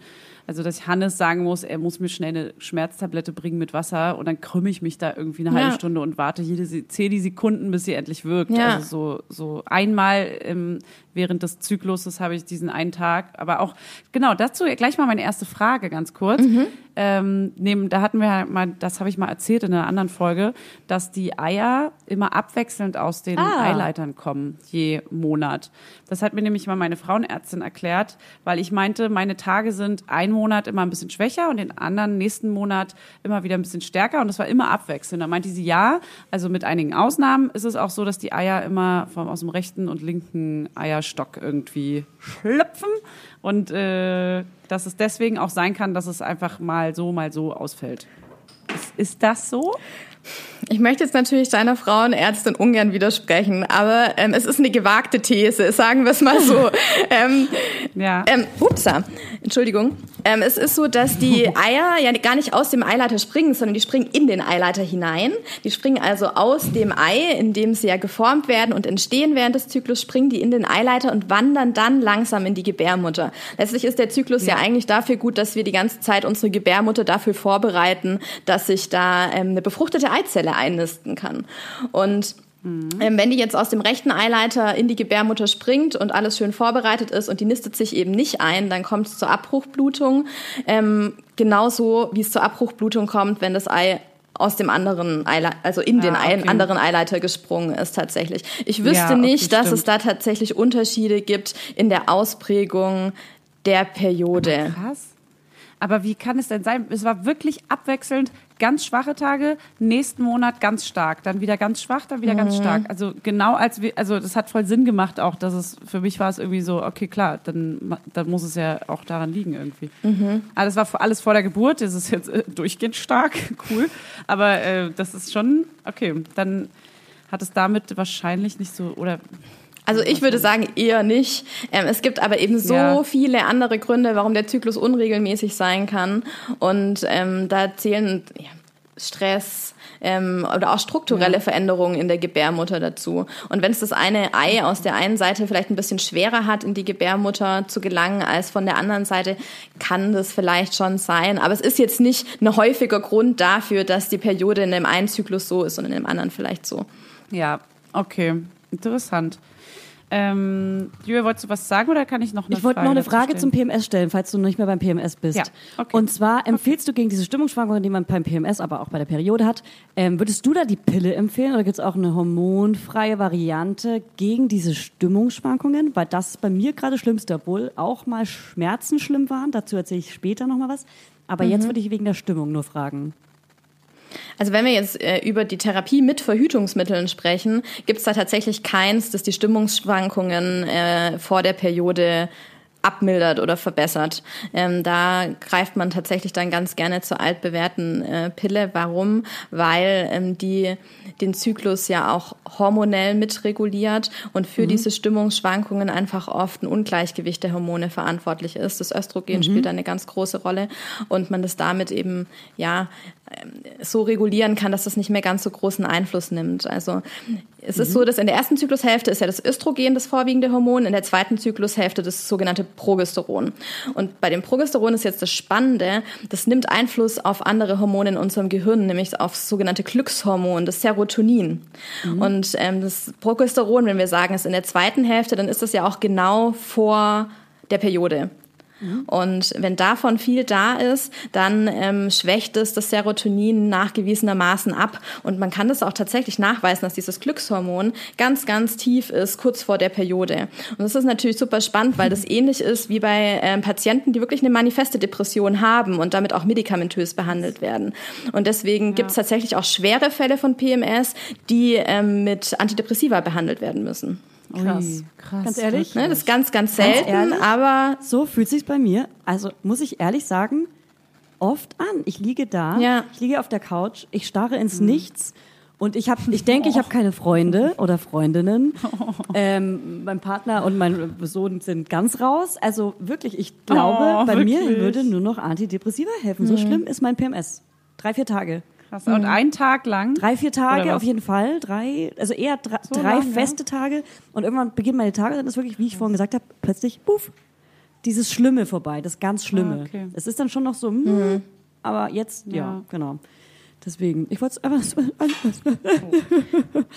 also dass ich Hannes sagen muss, er muss mir schnell eine Schmerztablette bringen mit Wasser und dann krümme ich mich da irgendwie eine halbe Ja. Stunde und warte jede zähle die Sekunden, bis sie endlich wirkt. Ja. Also so, so einmal ähm, während des Zykluses habe ich diesen einen Tag. Aber auch, genau, dazu gleich mal meine erste Frage ganz kurz. Mhm. Ähm, neben, da hatten wir ja mal, das habe ich mal erzählt in einer anderen Folge, dass die Eier immer abwechselnd aus den Ah. Eileitern kommen, je Monat. Das hat mir nämlich mal meine Frauenärztin erklärt, weil ich meinte, meine Tage sind ein Monat immer ein bisschen schwächer und den anderen nächsten Monat immer wieder ein bisschen stärker und das war immer abwechselnd. Da meinte sie, ja, also mit einigen Ausnahmen ist es auch so, dass die Eier immer vom, aus dem rechten und linken Eierstock irgendwie schlüpfen und äh, dass es deswegen auch sein kann, dass es einfach mal so, mal so ausfällt. Ist, ist das so? Ich möchte jetzt natürlich deiner Frauenärztin ungern widersprechen, aber ähm, es ist eine gewagte These, sagen wir es mal so. ähm, Ja. Ähm, upsa, Entschuldigung. Ähm, es ist so, dass die Eier ja gar nicht aus dem Eileiter springen, sondern die springen in den Eileiter hinein. Die springen also aus dem Ei, in dem sie ja geformt werden und entstehen während des Zyklus, springen die in den Eileiter und wandern dann langsam in die Gebärmutter. Letztlich ist der Zyklus ja, eigentlich dafür gut, dass wir die ganze Zeit unsere Gebärmutter dafür vorbereiten, dass sich da ähm, eine befruchtete Eizelle einnisten kann. Und ähm, wenn die jetzt aus dem rechten Eileiter in die Gebärmutter springt und alles schön vorbereitet ist und die nistet sich eben nicht ein, dann kommt es zur Abbruchblutung. Ähm, genauso wie es zur Abbruchblutung kommt, wenn das Ei aus dem anderen Eileiter, also in den Ah, Ei- okay. anderen Eileiter gesprungen ist tatsächlich. Ich wüsste Ja, nicht, dass stimmt. es da tatsächlich Unterschiede gibt in der Ausprägung der Periode. Krass. Aber wie kann es denn sein? Es war wirklich abwechselnd ganz schwache Tage, nächsten Monat ganz stark, dann wieder ganz schwach, dann wieder Mhm. ganz stark. Also genau als wir, also das hat voll Sinn gemacht auch, dass es für mich war es irgendwie so, okay klar, dann, dann muss es ja auch daran liegen irgendwie. Mhm. Aber das war alles vor der Geburt, das ist jetzt äh, durchgehend stark, cool. Aber äh, das ist schon, okay, dann hat es damit wahrscheinlich nicht so, oder Also ich würde sagen eher nicht. Ähm, es gibt aber eben so Ja. viele andere Gründe, warum der Zyklus unregelmäßig sein kann. Und ähm, da zählen ja, Stress ähm, oder auch strukturelle Veränderungen in der Gebärmutter dazu. Und wenn es das eine Ei aus der einen Seite vielleicht ein bisschen schwerer hat, in die Gebärmutter zu gelangen als von der anderen Seite, kann das vielleicht schon sein. Aber es ist jetzt nicht ein häufiger Grund dafür, dass die Periode in dem einen Zyklus so ist und in dem anderen vielleicht so. ja, okay, interessant. Ähm, Julia, wolltest du was sagen oder kann ich noch eine Ich wollte noch eine Frage stellen? zum PMS stellen, falls du nicht mehr beim PMS bist. Ja, okay. Und zwar empfiehlst du gegen diese Stimmungsschwankungen, die man beim PMS, aber auch bei der Periode hat, ähm, würdest du da die Pille empfehlen oder gibt es auch eine hormonfreie Variante gegen diese Stimmungsschwankungen? Weil das ist bei mir gerade schlimmste, obwohl auch mal Schmerzen schlimm waren. Dazu erzähle ich später noch mal was. Aber Mhm. jetzt würde ich wegen der Stimmung nur fragen. Also wenn wir jetzt äh, über die Therapie mit Verhütungsmitteln sprechen, gibt es da tatsächlich keins, das die Stimmungsschwankungen äh, vor der Periode abmildert oder verbessert. Ähm, da greift man tatsächlich dann ganz gerne zur altbewährten äh, Pille. Warum? Weil ähm, die den Zyklus ja auch hormonell mitreguliert und für diese Stimmungsschwankungen einfach oft ein Ungleichgewicht der Hormone verantwortlich ist. Das Östrogen spielt da eine ganz große Rolle und man das damit eben ja so regulieren kann, dass das nicht mehr ganz so großen Einfluss nimmt. Also es ist so, dass in der ersten Zyklushälfte ist ja das Östrogen das vorwiegende Hormon, in der zweiten Zyklushälfte das sogenannte Progesteron. Und bei dem Progesteron ist jetzt das Spannende, das nimmt Einfluss auf andere Hormone in unserem Gehirn, nämlich auf das sogenannte Glückshormon, das Serotonin. Und ähm, das Progesteron, wenn wir sagen, ist in der zweiten Hälfte, dann ist das ja auch genau vor der Periode. Und wenn davon viel da ist, dann ähm, schwächt es das Serotonin nachgewiesenermaßen ab. Und man kann das auch tatsächlich nachweisen, dass dieses Glückshormon ganz, ganz tief ist, kurz vor der Periode. Und das ist natürlich super spannend, weil das ähnlich ist wie bei ähm, Patienten, die wirklich eine manifeste Depression haben und damit auch medikamentös behandelt werden. Und deswegen gibt es tatsächlich auch schwere Fälle von PMS, die ähm, mit Antidepressiva behandelt werden müssen. Krass, krass. Ganz ehrlich? Ne, das ist ganz, ganz selten, ehrlich? aber So fühlt sich's bei mir. Also muss ich ehrlich sagen, oft an. Ich liege da, Ja. ich liege auf der Couch, ich starre ins Nichts und ich habe, ich denke, ich habe keine Freunde oder Freundinnen. Ähm, mein Partner und mein Sohn sind ganz raus. Also wirklich, ich glaube, Oh, bei mir wirklich? würde nur noch Antidepressiva helfen. So schlimm ist mein PMS. Drei, vier Tage. Krass. Und ein Tag lang? Drei, vier Tage auf jeden Fall. Drei, also eher drei, So drei lang, ja? feste Tage. Und irgendwann beginnen meine Tage, dann ist wirklich, wie ich vorhin gesagt habe, plötzlich, puff, dieses Schlimme vorbei, das ganz Schlimme. Ah, okay. Es ist dann schon noch so, hm, aber jetzt, ja, Ja. genau. Deswegen, ich wollte es einfach so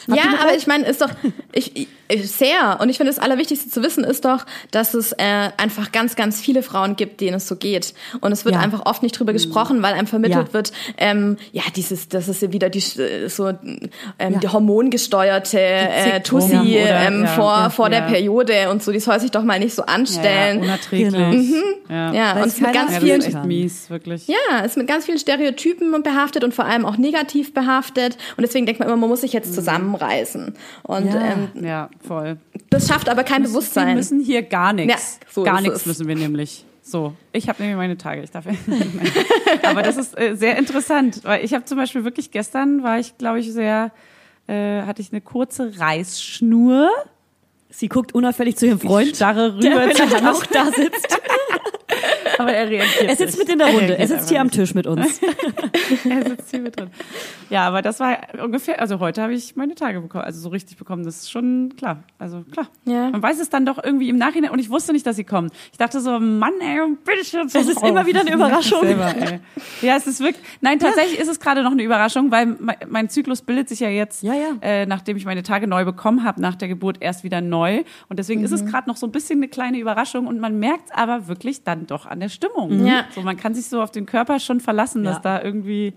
Ja, aber ich meine, ist doch ich, ich, sehr. Und ich finde, das Allerwichtigste zu wissen ist doch, dass es äh, einfach ganz, ganz viele Frauen gibt, denen es so geht. Und es wird Ja. einfach oft nicht drüber gesprochen, weil einem vermittelt Ja. wird, ähm, ja, dieses, das ist ja wieder die so ähm, Ja. die hormongesteuerte äh, Tussi oder- ähm, ja, vor, ja, vor der. Periode und so. Die soll sich doch mal nicht so Ja, anstellen. unerträglich. Genau. Ja. Ja, und es es mit ganz vielen ist echt mies, wirklich. ja, ist mit ganz vielen Stereotypen behaftet und vor allem auch negativ behaftet. Und deswegen denkt man immer, man muss sich jetzt zusammenreißen. Und Ja. ähm, Ja, voll. das schafft aber kein Wir Bewusstsein. müssen hier gar nichts. Ja, so gar nichts es. müssen wir nämlich. So, ich habe nämlich meine Tage. Ich darf. Aber das ist äh, sehr interessant, weil ich habe zum Beispiel wirklich gestern war ich, glaube ich, sehr äh, hatte ich eine kurze Reißschnur. Sie guckt unauffällig zu ihrem Freund, starre der rüber zu vielleicht auch da sitzt. aber er reagiert Er sitzt nicht. mit in der Runde. reagiert Er sitzt hier am einfach Tisch mit uns. nicht. Er sitzt hier mit drin. Ja, aber das war ungefähr, also heute habe ich meine Tage bekommen, also so richtig bekommen, das ist schon klar. Also klar. Ja. Man weiß es dann doch irgendwie im Nachhinein und ich wusste nicht, dass sie kommen. Ich dachte so, Mann, ey, bitte schön. Es ist immer wieder eine Überraschung. Selber. Ja, es ist wirklich. Nein, tatsächlich ist es gerade noch eine Überraschung, weil mein, Zyklus bildet sich ja jetzt, Ja, ja. Äh, nachdem ich meine Tage neu bekommen habe, nach der Geburt erst wieder neu. Und deswegen ist es Mhm. gerade noch so ein bisschen eine kleine Überraschung und man merkt aber wirklich dann doch an der Stimmung. Ja. So, man kann sich so auf den Körper schon verlassen, dass Ja. da irgendwie,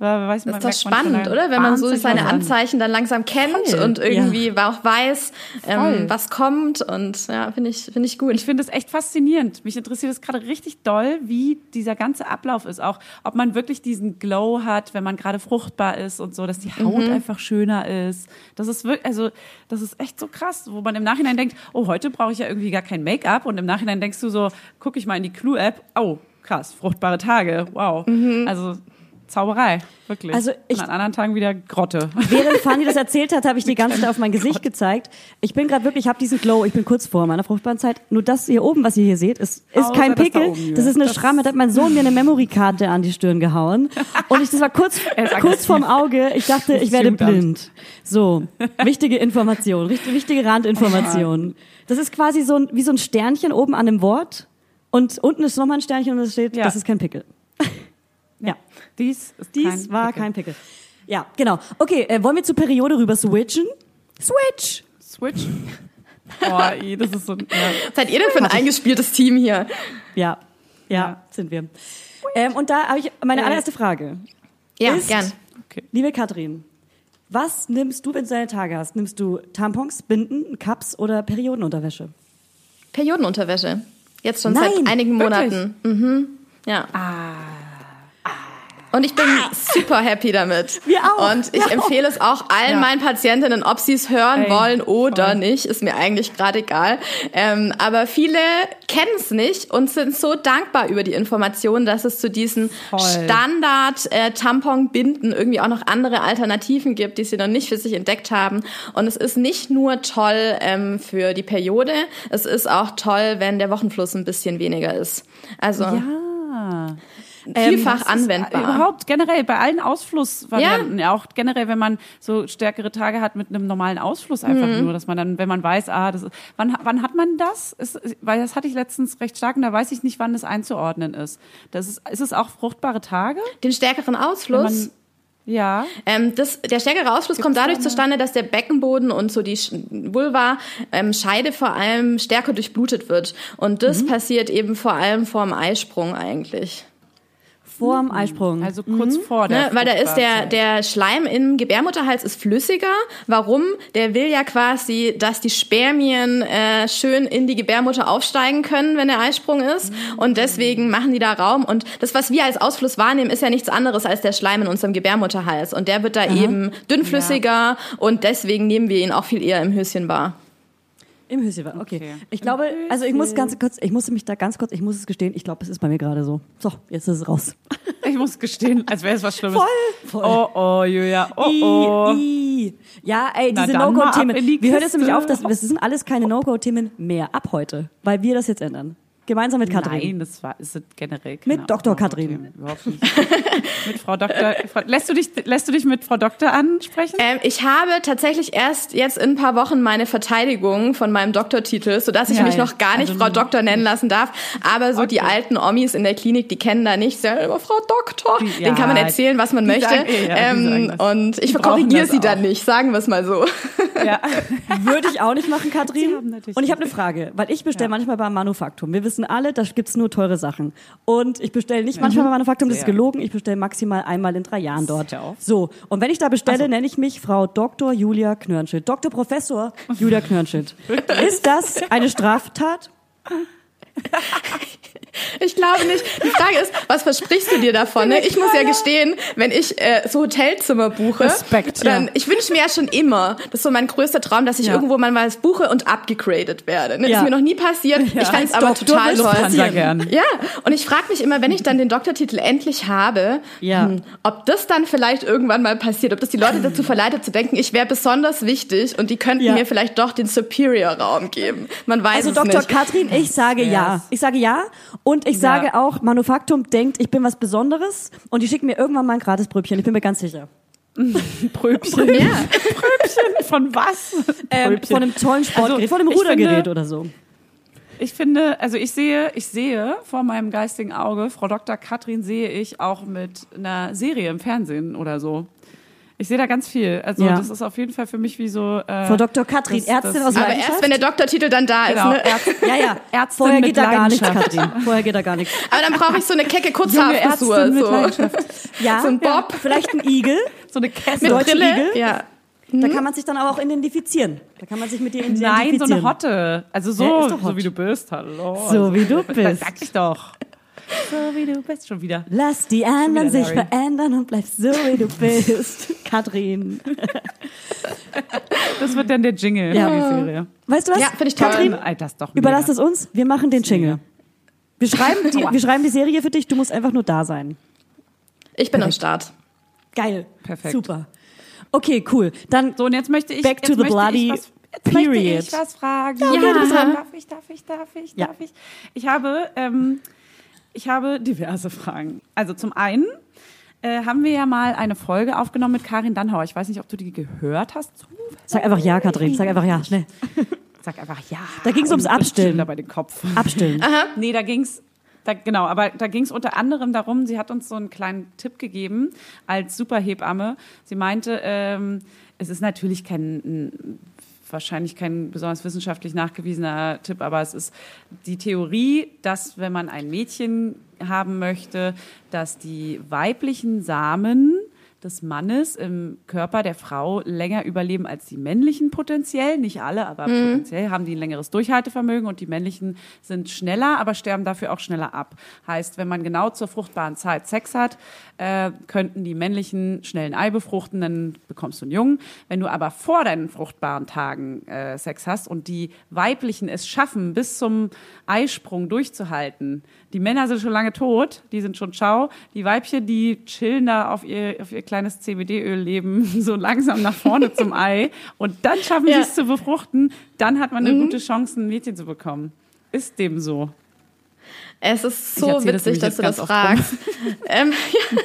äh, weiß man, Das ist doch spannend, oder? Wenn man so seine. Anzeichen dann langsam kennt Voll. und irgendwie auch weiß, ähm, was kommt. Und ja, finde ich, finde ich gut. Ich finde es echt faszinierend. Mich interessiert es gerade richtig doll, wie dieser ganze Ablauf ist. Auch, ob man wirklich diesen Glow hat, wenn man gerade fruchtbar ist und so, dass die Haut einfach schöner ist. Das ist wirklich, also, das ist echt so krass, wo man im Nachhinein denkt, oh, heute brauche ich ja irgendwie gar kein Make-up. Und im Nachhinein denkst du so, guck ich mal in die Clue-App, oh, krass, fruchtbare Tage, wow. Also, Zauberei, wirklich. Also ich- und an anderen Tagen wieder Grotte. Während Fanny das erzählt hat, habe ich die ganze Zeit auf mein Gesicht gezeigt. Ich bin gerade wirklich, ich habe diesen Glow, ich bin kurz vor meiner fruchtbaren Zeit. Nur das hier oben, was ihr hier seht, ist, ist Außer kein das da Pickel. oben hier. das ist eine Das- Schramme. Da hat mein Sohn mir eine Memory-Karte an die Stirn gehauen. Und ich, das war kurz, kurz vorm Auge. Ich dachte, ich Das werde blind. So. Wichtige Information, wichtige Randinformation. Das ist quasi so ein, wie so ein Sternchen oben an einem Wort. Und unten ist nochmal ein Sternchen und es steht, Ja. das ist kein Pickel. Ja. Dies ist Dies kein war Pickel. kein Pickel. Ja, genau. Okay, äh, wollen wir zur Periode rüber switchen? Switch! Switch. Oh, ey, das ist so, ja. Was seid ihr denn für ein eingespieltes Team hier? Ja, ja, Ja. sind wir. Ähm, und da habe ich meine allererste Frage. Ja, Ist- gern. Okay. Liebe Katrin, was nimmst du, wenn du deine Tage hast? Nimmst du Tampons, Binden, Cups oder Periodenunterwäsche? Periodenunterwäsche. Jetzt schon Nein, seit einigen wirklich? Monaten. Mhm. Ja. Und ich bin super happy damit. Wir auch. Und ich empfehle es auch allen Ja. meinen Patientinnen, ob sie es hören Ey, wollen oder voll. nicht, ist mir eigentlich gerade egal. Ähm, aber viele kennen es nicht und sind so dankbar über die Information, dass es zu diesen. Standard-Tampon-Binden irgendwie auch noch andere Alternativen gibt, die sie noch nicht für sich entdeckt haben. Und es ist nicht nur toll ähm, für die Periode, es ist auch toll, wenn der Wochenfluss ein bisschen weniger ist. Also Ja. Vielfach Das ist anwendbar. Überhaupt generell bei allen Ausflussvarianten, ja. auch generell, wenn man so stärkere Tage hat mit einem normalen Ausfluss einfach Mhm. nur, dass man dann, wenn man weiß, ah, das ist, wann, wann hat man das? Ist, weil das hatte ich letztens recht stark und da weiß ich nicht, wann das einzuordnen ist. Das ist, ist es auch fruchtbare Tage? Den stärkeren Ausfluss. Ja. Ähm, das, der stärkere Ausfluss kommt dadurch zustande, dass der Beckenboden und so die Vulva, ähm, Scheide vor allem stärker durchblutet wird. Und das Mhm. passiert eben vor allem vor dem Eisprung eigentlich. Vorm Eisprung. Also kurz vor der Ne? Weil da ist der, der Schleim im Gebärmutterhals ist flüssiger. Warum? Der will ja quasi, dass die Spermien äh, schön in die Gebärmutter aufsteigen können, wenn der Eisprung ist. Und deswegen machen die da Raum. Und das, was wir als Ausfluss wahrnehmen, ist ja nichts anderes als der Schleim in unserem Gebärmutterhals. Und der wird da eben dünnflüssiger und deswegen nehmen wir ihn auch viel eher im Höschen wahr. Im Höschen. Okay. Okay. Ich glaube, also ich muss ganz kurz, ich musste mich da ganz kurz, ich muss es gestehen, ich glaube, es ist bei mir gerade so. So, jetzt ist es raus. Ich muss gestehen, als wäre es was Schlimmes. Voll. Oh, oh, Julia. Oh, oh. I, I. Ja, ey, diese No-Go-Themen. Wir hören jetzt Kiste. nämlich auf, dass das sind alles keine No-Go-Themen mehr ab heute, weil wir das jetzt ändern. Gemeinsam mit Katrin. Nein, das war ist generell Mit Dr. Ausnahme- Katrin. Überhaupt nicht. mit Frau Doktor. Frau, lässt du dich lässt du dich mit Frau Doktor ansprechen? Ähm, ich habe tatsächlich erst jetzt in ein paar Wochen meine Verteidigung von meinem Doktortitel, sodass ich Ja, mich ja. noch gar nicht Also Frau. Doktor nennen lassen darf. Aber so die Okay. alten Omis in der Klinik, die kennen da nicht selber Frau Doktor. Die- Den kann man erzählen, was man die möchte. sagen ja, die ähm, und ich Die korrigiere sie auch. dann nicht, sagen wir es mal so. Ja. Würde ich auch nicht machen, Katrin. Und ich habe eine Frage, weil ich bestelle manchmal beim Manufaktum. Wir wissen alle, da gibt's nur teure Sachen. Und ich bestelle nicht manchmal beim Manufaktum, das ist gelogen. Ich bestelle maximal einmal in drei Jahren dort. So, und wenn ich da bestelle, nenne ich mich Frau Dr. Julia Knörnschild. Dr. Professor Julia Knörnschild. ist das eine Straftat? Ich glaube nicht. Die Frage ist, was versprichst du dir davon? Ne? Ich muss ja gestehen, wenn ich äh, so Hotelzimmer buche, Respekt, dann ja. ich wünsche mir ja schon immer, das ist so mein größter Traum, dass ich Ja. irgendwo mal was buche und abgegradet werde. Ne? Ja. Ist mir noch nie passiert. Ich fand es aber Doktor total toll. passieren. gern. Ja, und ich frage mich immer, wenn ich dann den Doktortitel endlich habe, Ja. hm, ob das dann vielleicht irgendwann mal passiert, ob das die Leute dazu verleitet zu denken, ich wäre besonders wichtig und die könnten Ja. mir vielleicht doch den Superior-Raum geben. Man weiß Also es Dr. nicht. Katrin, ich sage ja. Ich sage ja und ich sage auch, Manufaktum denkt, ich bin was Besonderes und die schicken mir irgendwann mal ein gratis Brötchen. Ich bin mir ganz sicher. Pröbchen. Ja. Pröbchen von was? Ähm, Pröbchen. von einem tollen Sportgerät, Also, von einem Rudergerät finde- oder so. Ich finde, also ich sehe, ich sehe vor meinem geistigen Auge, Frau Dr. Katrin sehe ich auch mit einer Serie im Fernsehen oder so. Ich sehe da ganz viel. Also Ja. das ist auf jeden Fall für mich wie so. Äh, Frau Dr. Katrin, das- Ärztin das- aus Aber erst wenn der Doktortitel dann da Genau, ist. Ne? Ärztin, Ja, ja. Ärztin Vorher mit geht da gar nichts. Katrin. Vorher geht da gar nichts. Aber dann brauche ich so eine kecke Kurzhaarfrisur. So. Ja, So ein Bob. vielleicht ein Igel. So eine Kette. Mit Brille. Igel? Ja. Da kann man sich dann aber auch identifizieren. Da kann man sich mit dir identifizieren. Nein, so eine Hotte. Also so, Ja, ist doch so wie du bist. Hallo. So wie du Das bist. Sag ich doch. So wie du bist schon wieder. Lass die anderen wieder sich Larry. verändern und bleib so, wie du bist. Katrin. Das wird dann der Jingle Ja. für die Serie. Weißt du was? Ja, finde ich toll. Katrin, das doch überlass es uns. Wir machen den Jingle. Wir schreiben, die, wir schreiben die Serie für dich. Du musst einfach nur da sein. Ich bin am Start. Geil. Perfekt. Super. Okay, cool. Dann So, und jetzt möchte ich, Back to jetzt the möchte bloody ich was, jetzt möchte period. ich was fragen. bist dran. Darf ich, darf ich, darf ich, Ja. darf ich? Ich habe, ähm, ich habe diverse Fragen. Also zum einen äh, haben wir ja mal eine Folge aufgenommen mit Karin Dannhauer. Ich weiß nicht, ob du die gehört hast. sag einfach ja, Katrin. Sag einfach ja. Schnell. Sag einfach ja. Da ging's ums Und Abstillen. schüttel dabei den Kopf. Abstillen. Nee, da ging's da, genau, aber da ging es unter anderem darum, sie hat uns so einen kleinen Tipp gegeben als Superhebamme. Sie meinte, ähm, es ist natürlich kein wahrscheinlich kein besonders wissenschaftlich nachgewiesener Tipp, aber es ist die Theorie, dass wenn man ein Mädchen haben möchte, dass die weiblichen Samen des Mannes im Körper der Frau länger überleben als die männlichen potenziell. Nicht alle, aber potenziell haben die ein längeres Durchhaltevermögen und die männlichen sind schneller, aber sterben dafür auch schneller ab. Heißt, wenn man genau zur fruchtbaren Zeit Sex hat, äh, könnten die männlichen schnell ein Ei befruchten, dann bekommst du einen Jungen. Wenn du aber vor deinen fruchtbaren Tagen äh, Sex hast und die weiblichen es schaffen, bis zum Eisprung durchzuhalten, die Männer sind schon lange tot, die sind schon ciao. Die Weibchen, die chillen da auf ihr, auf ihr kleines CBD-Öl-Leben so langsam nach vorne zum Ei. Und dann schaffen Ja. sie es zu befruchten. Dann hat man eine gute Chance, ein Mädchen zu bekommen. Ist dem so. Es ist so das witzig, nämlich dass du das fragst. ähm, ja.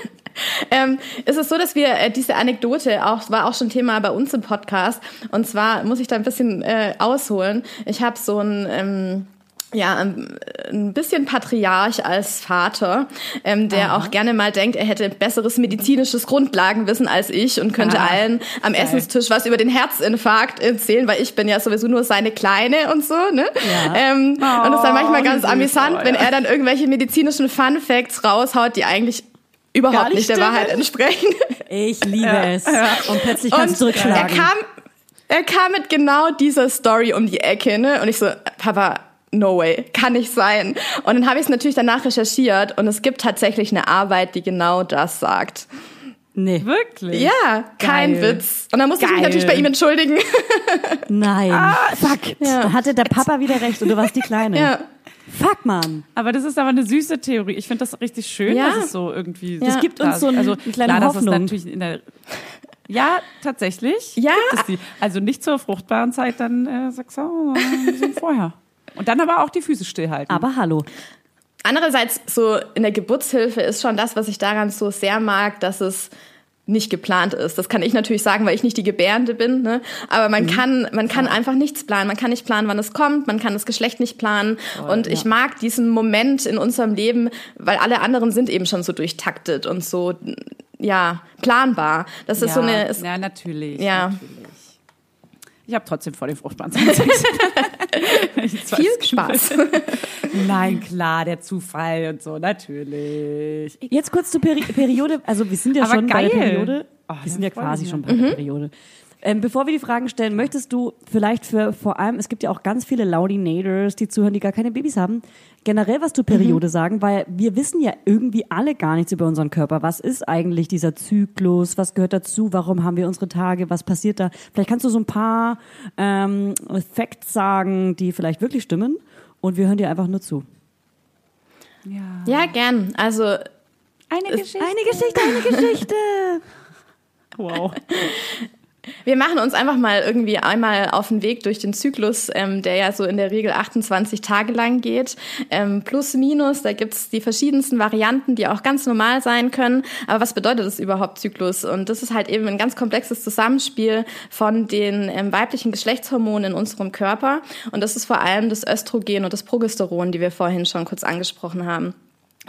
ähm, es ist so, dass wir äh, diese Anekdote auch war auch schon Thema bei uns im Podcast. Und zwar muss ich da ein bisschen äh, ausholen. Ich habe so ein ähm, ja, ein ein bisschen Patriarch als Vater, ähm, der auch gerne mal denkt, er hätte besseres medizinisches Grundlagenwissen als ich und könnte Ah, allen am geil. Essenstisch was über den Herzinfarkt erzählen, weil ich bin ja sowieso nur seine Kleine und so, ne? Ja. Ähm, und es ist dann manchmal Oh, ganz amüsant, oh, wenn ja. er dann irgendwelche medizinischen Fun Facts raushaut, die eigentlich überhaupt Gar nicht nicht der. Wahrheit entsprechen. Ich liebe es. Und plötzlich kannst du Und er zurückschlagen. kam, er kam mit genau dieser Story um die Ecke, ne? Und ich so, Papa, no way, kann nicht sein. Und dann habe ich es natürlich danach recherchiert und es gibt tatsächlich eine Arbeit, die genau das sagt. nee. Wirklich? Ja, kein Geil. Witz. Und dann musste ich mich Geil. natürlich bei ihm entschuldigen. Nein. Ah, Fuck. Da hatte der Papa wieder recht und du warst die Kleine. ja. Fuck, Mann. Aber das ist aber eine süße Theorie. Ich finde das richtig schön, Ja. dass es so irgendwie. Das gibt uns so ein- also, eine kleine klar, Hoffnung. natürlich in der ja, tatsächlich. Ja. Gibt es die. Also nicht zur fruchtbaren Zeit dann äh, sechs Jahre, sondern ein bisschen vorher. Und dann aber auch die Füße stillhalten. Aber hallo. Andererseits, so in der Geburtshilfe ist schon das, was ich daran so sehr mag, dass es nicht geplant ist. Das kann ich natürlich sagen, weil ich nicht die Gebärende bin. Ne? Aber man kann, man kann einfach nichts planen. Man kann nicht planen, wann es kommt. Man kann das Geschlecht nicht planen. und ich mag diesen Moment in unserem Leben, weil alle anderen sind eben schon so durchtaktet und so, ja, planbar. Das ist ja, so eine, ist, ja, natürlich. Ja. Natürlich. Ich habe trotzdem vor den fruchtbaren Sex. Viel Spaß. Nein, klar, der Zufall und so, natürlich. Jetzt kurz zur Peri Periode. Also wir sind ja Aber schon bei der geil. Periode. Oh, wir dann sind ja quasi schon bei der Periode. Ähm, bevor wir die Fragen stellen, möchtest du vielleicht für vor allem, es gibt ja auch ganz viele Laudinators, die zuhören, die gar keine Babys haben, generell was zur Periode sagen, weil wir wissen ja irgendwie alle gar nichts über unseren Körper. Was ist eigentlich dieser Zyklus? Was gehört dazu? Warum haben wir unsere Tage? Was passiert da? Vielleicht kannst du so ein paar ähm, Facts sagen, die vielleicht wirklich stimmen und wir hören dir einfach nur zu. Ja. ja, gern. Also Eine Es- Geschichte. Eine Geschichte, eine Geschichte. Wow. Wir machen uns einfach mal irgendwie einmal auf den Weg durch den Zyklus, ähm, der ja so in der Regel 28 Tage lang geht. Ähm, plus, minus, da gibt's die verschiedensten Varianten, die auch ganz normal sein können. Aber was bedeutet das überhaupt Zyklus? Und das ist halt eben ein ganz komplexes Zusammenspiel von den ähm, weiblichen Geschlechtshormonen in unserem Körper. Und das ist vor allem das Östrogen und das Progesteron, die wir vorhin schon kurz angesprochen haben.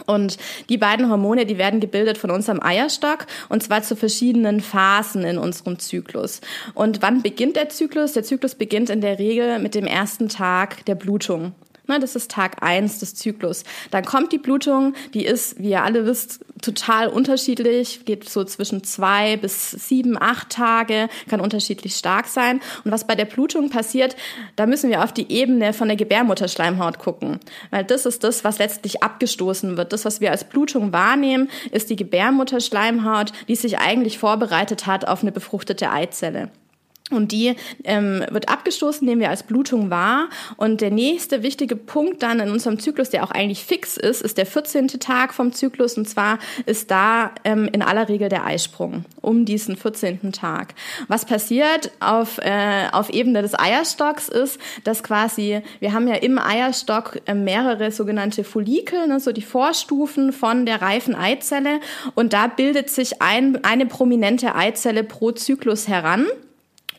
Und die beiden Hormone, die werden gebildet von unserem Eierstock und zwar zu verschiedenen Phasen in unserem Zyklus. Und wann beginnt der Zyklus? Der Zyklus beginnt in der Regel mit dem ersten Tag der Blutung. Ne, Das ist Tag eins des Zyklus. Dann kommt die Blutung, die ist, wie ihr alle wisst, total unterschiedlich, geht so zwischen zwei bis sieben, acht Tage, kann unterschiedlich stark sein. Und was bei der Blutung passiert, da müssen wir auf die Ebene von der Gebärmutterschleimhaut gucken. Weil das ist das, was letztlich abgestoßen wird. Das, was wir als Blutung wahrnehmen, ist die Gebärmutterschleimhaut, die sich eigentlich vorbereitet hat auf eine befruchtete Eizelle. Und die ähm, wird abgestoßen, nehmen wir als Blutung wahr. Und der nächste wichtige Punkt dann in unserem Zyklus, der auch eigentlich fix ist, ist der 14. Tag vom Zyklus. Und zwar ist da ähm, in aller Regel der Eisprung um diesen 14. Tag. Was passiert auf, äh, auf Ebene des Eierstocks ist, dass quasi, wir haben ja im Eierstock äh, mehrere sogenannte Follikel, ne, so die Vorstufen von der reifen Eizelle. Und da bildet sich ein, eine prominente Eizelle pro Zyklus heran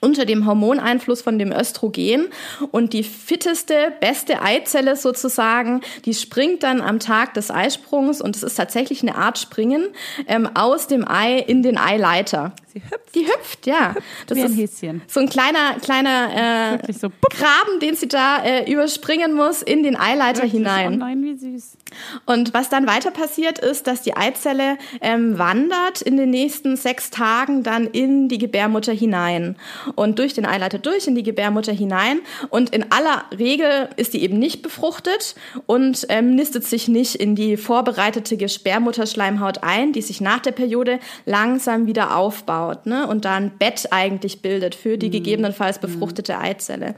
unter dem Hormoneinfluss von dem Östrogen und die fitteste, beste Eizelle sozusagen, die springt dann am Tag des Eisprungs und es ist tatsächlich eine Art Springen ähm, aus dem Ei in den Eileiter. Sie hüpft Die hüpft, ja. Das wie ein ist Häschen. so ein kleiner, kleiner äh, so. Graben, den sie da äh, überspringen muss in den Eileiter wirklich. hinein. Oh nein, wie süß. Und was dann weiter passiert ist, dass die Eizelle ähm, wandert in den nächsten sechs Tagen dann in die Gebärmutter hinein und durch den Eileiter durch in die Gebärmutter hinein. Und in aller Regel ist die eben nicht befruchtet und ähm, nistet sich nicht in die vorbereitete Gebärmutterschleimhaut ein, die sich nach der Periode langsam wieder aufbaut ne? und da ein Bett eigentlich bildet für die gegebenenfalls befruchtete Eizelle.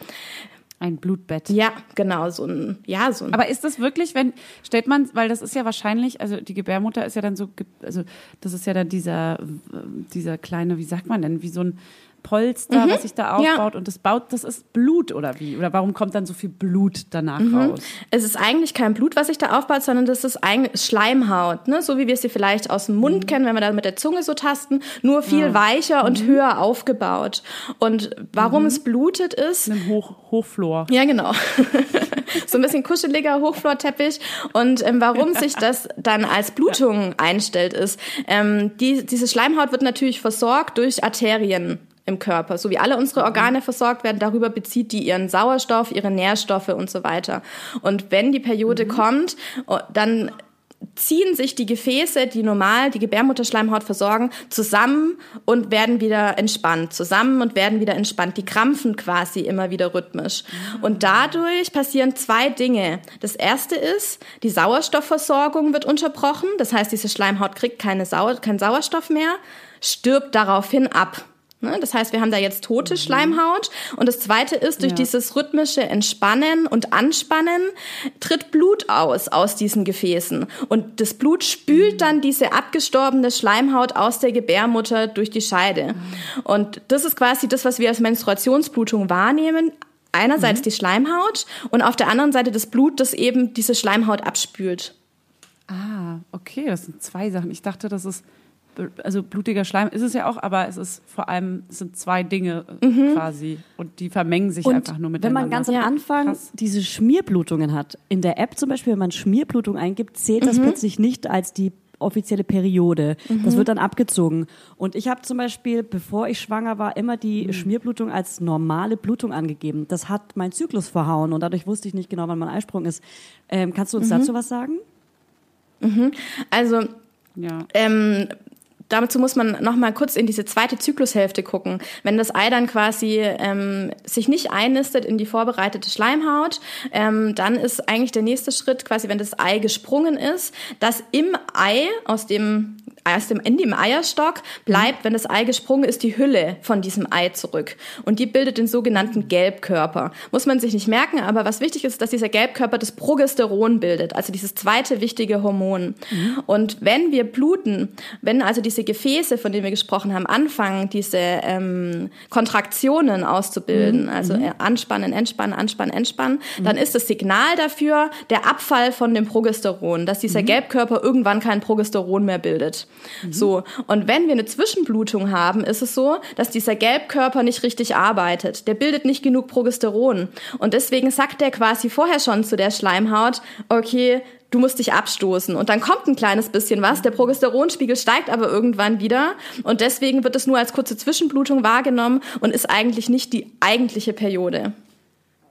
Ein Blutbett. Ja, genau, so ein, ja, so ein Aber ist das wirklich, wenn, stellt man, weil das ist ja wahrscheinlich, also die Gebärmutter ist ja dann so, also das ist ja dann dieser, dieser kleine, wie sagt man denn, wie so ein, Polster, was sich da Ja. aufbaut und das baut, das ist Blut oder wie? Oder warum kommt dann so viel Blut danach raus? Es ist eigentlich kein Blut, was sich da aufbaut, sondern das ist eigentlich Schleimhaut, ne? so wie wir sie vielleicht aus dem Mund kennen, wenn wir da mit der Zunge so tasten, nur viel weicher und höher aufgebaut. Und warum es blutet ist, Ein Hoch, Hochflor. ja, genau. so ein bisschen kuscheliger Hochflorteppich. Und ähm, warum sich das dann als Blutung einstellt, ist, ähm, die, diese Schleimhaut wird natürlich versorgt durch Arterien im Körper, so wie alle unsere Organe versorgt werden. Darüber bezieht die ihren Sauerstoff, ihre Nährstoffe und so weiter. Und wenn die Periode kommt, oh, dann ziehen sich die Gefäße, die normal die Gebärmutterschleimhaut versorgen, zusammen und werden wieder entspannt. Zusammen und werden wieder entspannt. Die krampfen quasi immer wieder rhythmisch. Und dadurch passieren zwei Dinge. Das erste ist, die Sauerstoffversorgung wird unterbrochen. Das heißt, diese Schleimhaut kriegt keine Sau keinen Sauerstoff mehr, stirbt daraufhin ab. Ne? Das heißt, wir haben da jetzt tote Schleimhaut. Und das Zweite ist, durch Ja. dieses rhythmische Entspannen und Anspannen tritt Blut aus aus diesen Gefäßen. Und das Blut spült dann diese abgestorbene Schleimhaut aus der Gebärmutter durch die Scheide. Und das ist quasi das, was wir als Menstruationsblutung wahrnehmen. Einerseits die Schleimhaut und auf der anderen Seite das Blut, das eben diese Schleimhaut abspült. Ah, okay, das sind zwei Sachen. Ich dachte, das ist, also blutiger Schleim ist es ja auch, aber es ist vor allem, es sind zwei Dinge äh, quasi und die vermengen sich Und einfach nur wenn miteinander. man ganz am Anfang krass. diese Schmierblutungen hat, in der App zum Beispiel, wenn man Schmierblutung eingibt, zählt das plötzlich nicht als die offizielle Periode. Das wird dann abgezogen. Und ich habe zum Beispiel, bevor ich schwanger war, immer die Schmierblutung als normale Blutung angegeben. Das hat mein Zyklus verhauen und dadurch wusste ich nicht genau, wann mein Eisprung ist. Ähm, kannst du uns dazu was sagen? Also ja. ähm, dazu muss man noch mal kurz in diese zweite Zyklushälfte gucken. Wenn das Ei dann quasi ähm, sich nicht einnistet in die vorbereitete Schleimhaut, ähm, dann ist eigentlich der nächste Schritt quasi, wenn das Ei gesprungen ist, dass im Ei aus dem aus dem, in dem Eierstock bleibt, wenn das Ei gesprungen ist, die Hülle von diesem Ei zurück. Und die bildet den sogenannten Gelbkörper. Muss man sich nicht merken, aber was wichtig ist, dass dieser Gelbkörper das Progesteron bildet, also dieses zweite wichtige Hormon. Und wenn wir bluten, wenn also diese Gefäße, von denen wir gesprochen haben, anfangen, diese ähm, Kontraktionen auszubilden, also äh, anspannen, entspannen, anspannen, entspannen, dann ist das Signal dafür der Abfall von dem Progesteron, dass dieser Gelbkörper irgendwann kein Progesteron mehr bildet. So. Und wenn wir eine Zwischenblutung haben, ist es so, dass dieser Gelbkörper nicht richtig arbeitet. Der bildet nicht genug Progesteron. Und deswegen sagt der quasi vorher schon zu der Schleimhaut, okay, du musst dich abstoßen. Und dann kommt ein kleines bisschen was. Der Progesteronspiegel steigt aber irgendwann wieder. Und deswegen wird es nur als kurze Zwischenblutung wahrgenommen und ist eigentlich nicht die eigentliche Periode.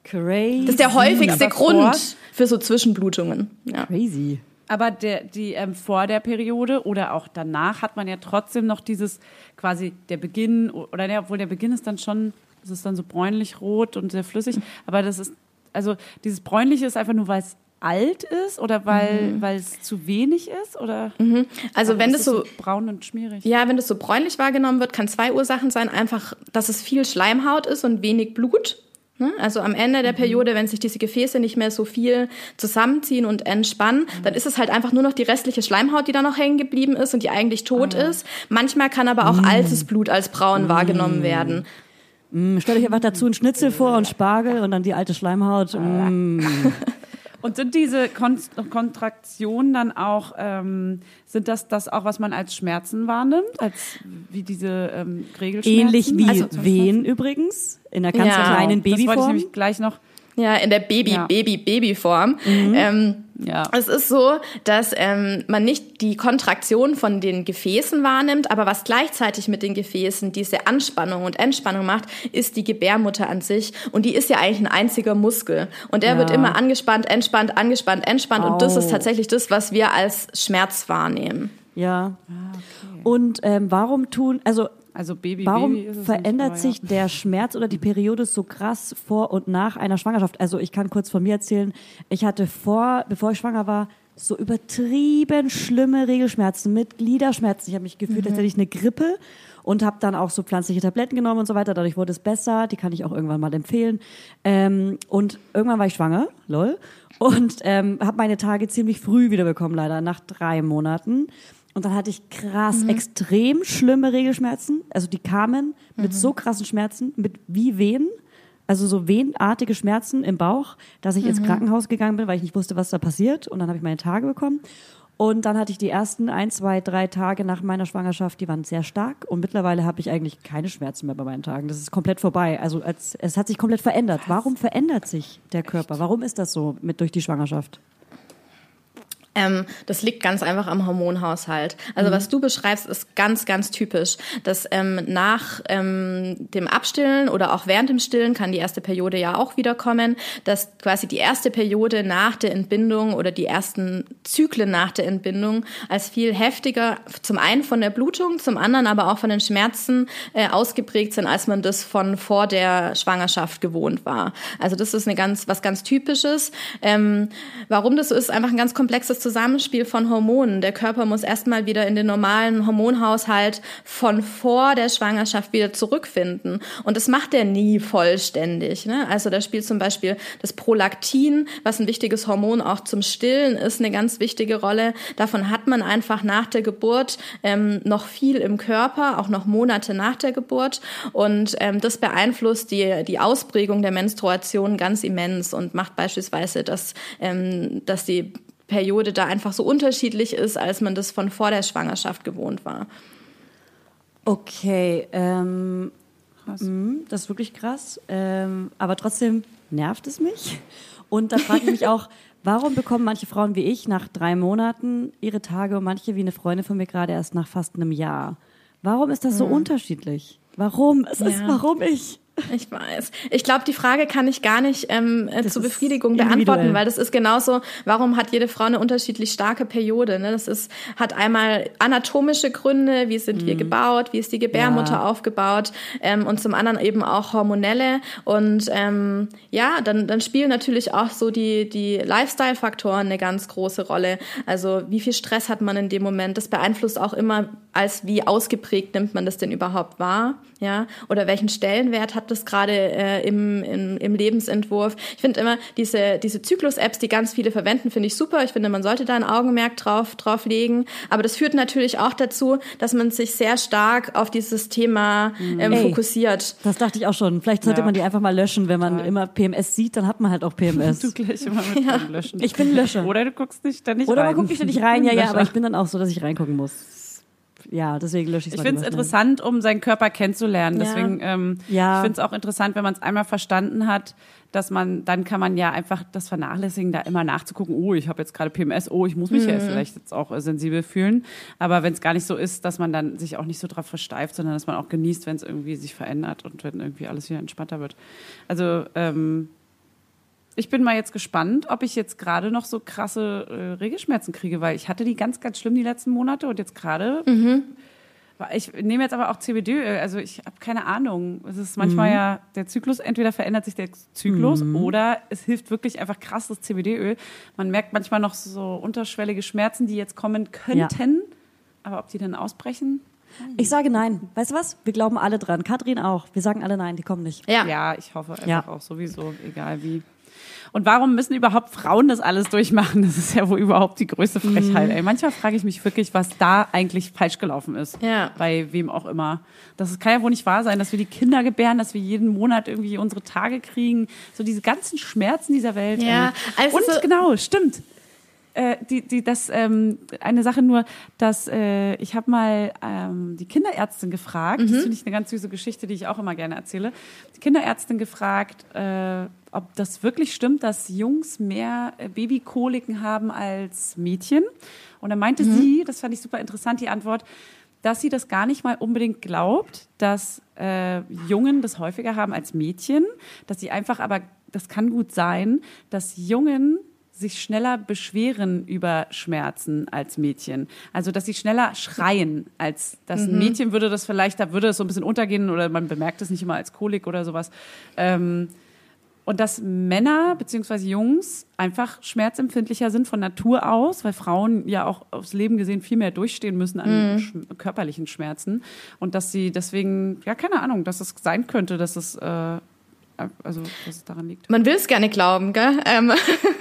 Crazy. Das ist der häufigste Grund für so Zwischenblutungen. Ja. Crazy. Aber der, die ähm, vor der Periode oder auch danach hat man ja trotzdem noch dieses quasi der Beginn oder ne, obwohl der Beginn ist dann schon, es ist dann so bräunlich rot und sehr flüssig. Aber das ist also dieses bräunliche ist einfach nur, weil es alt ist oder weil weil es zu wenig ist oder Also wenn das so braun und schmierig. Ja, wenn das so bräunlich wahrgenommen wird, kann zwei Ursachen sein. Einfach, dass es viel Schleimhaut ist und wenig Blut. Ne? Also am Ende der Periode, wenn sich diese Gefäße nicht mehr so viel zusammenziehen und entspannen, dann ist es halt einfach nur noch die restliche Schleimhaut, die da noch hängen geblieben ist und die eigentlich tot ist. Manchmal kann aber auch altes Blut als braun wahrgenommen werden. Mm, Stellt euch einfach dazu einen Schnitzel vor und Spargel und dann die alte Schleimhaut. Mm. Und sind diese Kon Kontraktionen dann auch, ähm, sind das das auch, was man als Schmerzen wahrnimmt? Als wie diese ähm, Regelschmerzen? Ähnlich wie Also, Wehen übrigens, in einer ganz Ja, kleinen Das wollte ich Babyform. nämlich gleich noch. Ja, in der Ja. Baby-Baby-Baby-Form. Ähm, Ja. Es ist so, dass ähm, man nicht die Kontraktion von den Gefäßen wahrnimmt, aber was gleichzeitig mit den Gefäßen diese Anspannung und Entspannung macht, ist die Gebärmutter an sich. Und die ist ja eigentlich ein einziger Muskel. Und der Ja. wird immer angespannt, entspannt, angespannt, entspannt. Und das Au. ist tatsächlich das, was wir als Schmerz wahrnehmen. Ja. Und ähm, warum tun, also Also Baby, Warum Baby verändert nicht, sich der Schmerz oder die Periode so krass vor und nach einer Schwangerschaft? Also ich kann kurz von mir erzählen, ich hatte vor, bevor ich schwanger war, so übertrieben schlimme Regelschmerzen mit Gliederschmerzen. Ich habe mich gefühlt, als hätte ich eine Grippe und habe dann auch so pflanzliche Tabletten genommen und so weiter. Dadurch wurde es besser. Die kann ich auch irgendwann mal empfehlen. Ähm, und irgendwann war ich schwanger, lol, und ähm, habe meine Tage ziemlich früh wieder bekommen, leider nach drei Monaten. Und dann hatte ich krass, extrem schlimme Regelschmerzen. Also die kamen mit so krassen Schmerzen, mit wie Wehen. Also so wehenartige Schmerzen im Bauch, dass ich ins Krankenhaus gegangen bin, weil ich nicht wusste, was da passiert. Und dann habe ich meine Tage bekommen. Und dann hatte ich die ersten ein, zwei, drei Tage nach meiner Schwangerschaft, die waren sehr stark. Und mittlerweile habe ich eigentlich keine Schmerzen mehr bei meinen Tagen. Das ist komplett vorbei. Also als, es hat sich komplett verändert. Warum verändert sich der Körper? Warum ist das so mit durch die Schwangerschaft? Ähm, das liegt ganz einfach am Hormonhaushalt. Also was du beschreibst, ist ganz, ganz typisch. Dass ähm, nach ähm, dem Abstillen oder auch während dem Stillen kann die erste Periode ja auch wiederkommen, dass quasi die erste Periode nach der Entbindung oder die ersten Zyklen nach der Entbindung als viel heftiger, zum einen von der Blutung, zum anderen aber auch von den Schmerzen äh, ausgeprägt sind, als man das von vor der Schwangerschaft gewohnt war. Also das ist eine ganz, was ganz Typisches. Ähm, warum das so ist, einfach ein ganz komplexes Zusammenspiel von Hormonen. Der Körper muss erstmal wieder in den normalen Hormonhaushalt von vor der Schwangerschaft wieder zurückfinden. Und das macht er nie vollständig. Ne? Also da spielt zum Beispiel das Prolaktin, was ein wichtiges Hormon auch zum Stillen ist, eine ganz wichtige Rolle. Davon hat man einfach nach der Geburt ähm, noch viel im Körper, auch noch Monate nach der Geburt. Und ähm, das beeinflusst die, die Ausprägung der Menstruation ganz immens und macht beispielsweise, dass, ähm, dass die Periode da einfach so unterschiedlich ist, als man das von vor der Schwangerschaft gewohnt war. Okay, ähm, mh, das ist wirklich krass. Ähm, aber trotzdem nervt es mich. Und da frage ich mich auch, warum bekommen manche Frauen wie ich nach drei Monaten ihre Tage und manche wie eine Freundin von mir gerade erst nach fast einem Jahr? Warum ist das so unterschiedlich? Warum? Es ist Ja. warum ich. Ich weiß. Ich glaube, die Frage kann ich gar nicht ähm, äh, zur Befriedigung beantworten, weil das ist genauso, warum hat jede Frau eine unterschiedlich starke Periode? Ne? Das ist, hat einmal anatomische Gründe, wie sind wir gebaut, wie ist die Gebärmutter Mhm. Ja. aufgebaut ähm, und zum anderen eben auch hormonelle. Und ähm, ja, dann, dann spielen natürlich auch so die, die Lifestyle-Faktoren eine ganz große Rolle. Also wie viel Stress hat man in dem Moment? Das beeinflusst auch immer, als wie ausgeprägt nimmt man das denn überhaupt wahr? Ja? Oder welchen Stellenwert hat das gerade äh, im, im, im Lebensentwurf? Ich finde immer diese, diese Zyklus-Apps, die ganz viele verwenden, finde ich super. Ich finde, man sollte da ein Augenmerk drauf, drauf legen. Aber das führt natürlich auch dazu, dass man sich sehr stark auf dieses Thema ähm, Ey. fokussiert. Das dachte ich auch schon. Vielleicht sollte Ja. man die einfach mal löschen. Wenn man immer PMS sieht, dann hat man halt auch PMS. Du gleich immer mit beim Löschen. Ich bin Löscher. Oder du guckst nicht da nicht Oder rein. man guckt nicht ständig rein, ja, ja, aber ich bin dann auch so, dass ich reingucken muss. Ja, deswegen lösche ich Ich mal finde es interessant, um seinen Körper kennenzulernen. Ja. Deswegen, ähm, Ja. ich finde es auch interessant, wenn man es einmal verstanden hat, dass man, dann kann man ja einfach das vernachlässigen, da immer nachzugucken, oh, ich habe jetzt gerade PMS, oh, ich muss mich ja vielleicht jetzt auch äh, sensibel fühlen. Aber wenn es gar nicht so ist, dass man dann sich auch nicht so drauf versteift, sondern dass man auch genießt, wenn es irgendwie sich verändert und wenn irgendwie alles wieder entspannter wird. Also, ähm, ich bin mal jetzt gespannt, ob ich jetzt gerade noch so krasse äh, Regelschmerzen kriege, weil ich hatte die ganz, ganz schlimm die letzten Monate und jetzt gerade. Ich nehme jetzt aber auch CBD, also ich habe keine Ahnung. Es ist manchmal ja der Zyklus, entweder verändert sich der Zyklus oder es hilft wirklich einfach krass das CBD-Öl. Man merkt manchmal noch so unterschwellige Schmerzen, die jetzt kommen könnten, aber ob die dann ausbrechen? Ich sage nein. Weißt du was? Wir glauben alle dran. Katrin auch. Wir sagen alle nein, die kommen nicht. Ja. Ja, ich hoffe einfach Ja. auch sowieso, egal wie. Und warum müssen überhaupt Frauen das alles durchmachen? Das ist ja wohl überhaupt die größte Frechheit. Ey. Manchmal frage ich mich wirklich, was da eigentlich falsch gelaufen ist. Ja. Bei wem auch immer. Das kann ja wohl nicht wahr sein, dass wir die Kinder gebären, dass wir jeden Monat irgendwie unsere Tage kriegen. So diese ganzen Schmerzen dieser Welt. Ja, also Und so- genau, stimmt. Äh, die, die, das, ähm, eine Sache nur, dass äh, ich habe mal ähm, die Kinderärztin gefragt, das finde ich eine ganz süße Geschichte, die ich auch immer gerne erzähle, die Kinderärztin gefragt, äh, ob das wirklich stimmt, dass Jungs mehr äh, Babykoliken haben als Mädchen. Und dann meinte sie, das fand ich super interessant, die Antwort, dass sie das gar nicht mal unbedingt glaubt, dass äh, Jungen das häufiger haben als Mädchen, dass sie einfach aber, das kann gut sein, dass Jungen sich schneller beschweren über Schmerzen als Mädchen. Also, dass sie schneller schreien als das ein Mädchen würde das vielleicht, da würde es so ein bisschen untergehen oder man bemerkt es nicht immer als Kolik oder sowas. Ähm, und dass Männer beziehungsweise Jungs einfach schmerzempfindlicher sind von Natur aus, weil Frauen ja auch aufs Leben gesehen viel mehr durchstehen müssen an sch körperlichen Schmerzen. Und dass sie deswegen, ja, keine Ahnung, dass es sein könnte, dass es äh, also dass es daran liegt. Man will es gerne glauben, gell? Ähm,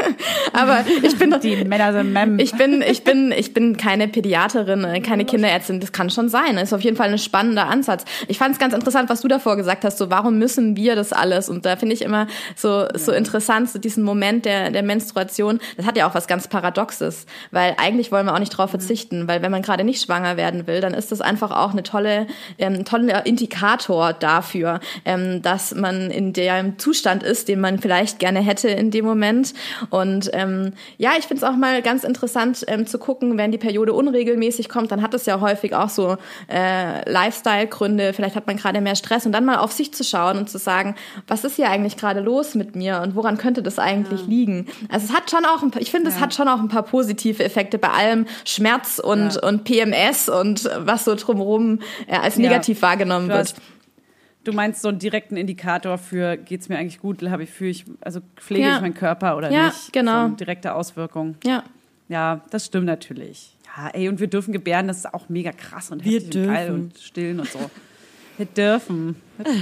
aber ich bin Die Männer sind Mem. ich bin, ich bin, ich bin keine Pädiaterin, äh, keine Kinderärztin. Das kann schon sein. Das ist auf jeden Fall ein spannender Ansatz. Ich fand es ganz interessant, was du davor gesagt hast. So, warum müssen wir das alles? Und da finde ich immer so, so interessant, so diesen Moment der, der Menstruation. Das hat ja auch was ganz Paradoxes, weil eigentlich wollen wir auch nicht drauf verzichten, weil wenn man gerade nicht schwanger werden will, dann ist das einfach auch eine tolle, ähm, ein toller Indikator dafür, ähm, dass man in dem Zustand ist, den man vielleicht gerne hätte in dem Moment. Und ähm, ja, ich finde es auch mal ganz interessant ähm, zu gucken, wenn die Periode unregelmäßig kommt, dann hat es ja häufig auch so äh, Lifestyle-Gründe. Vielleicht hat man gerade mehr Stress und dann mal auf sich zu schauen und zu sagen, was ist hier eigentlich gerade los mit mir und woran könnte das eigentlich liegen? Also es hat schon auch, ein paar, ich finde, es hat schon auch ein paar positive Effekte bei allem Schmerz und und PMS und was so drumherum äh, als negativ wahrgenommen wird. Du meinst so einen direkten Indikator für, geht's mir eigentlich gut, habe ich, fühle ich, also pflege Ja. ich meinen Körper oder Ja, nicht? genau. So eine direkte Auswirkung. Ja. Ja, das stimmt natürlich. Ja, ey, und wir dürfen gebären, das ist auch mega krass und Wir heftig und geil dürfen. und stillen und so. Wir dürfen.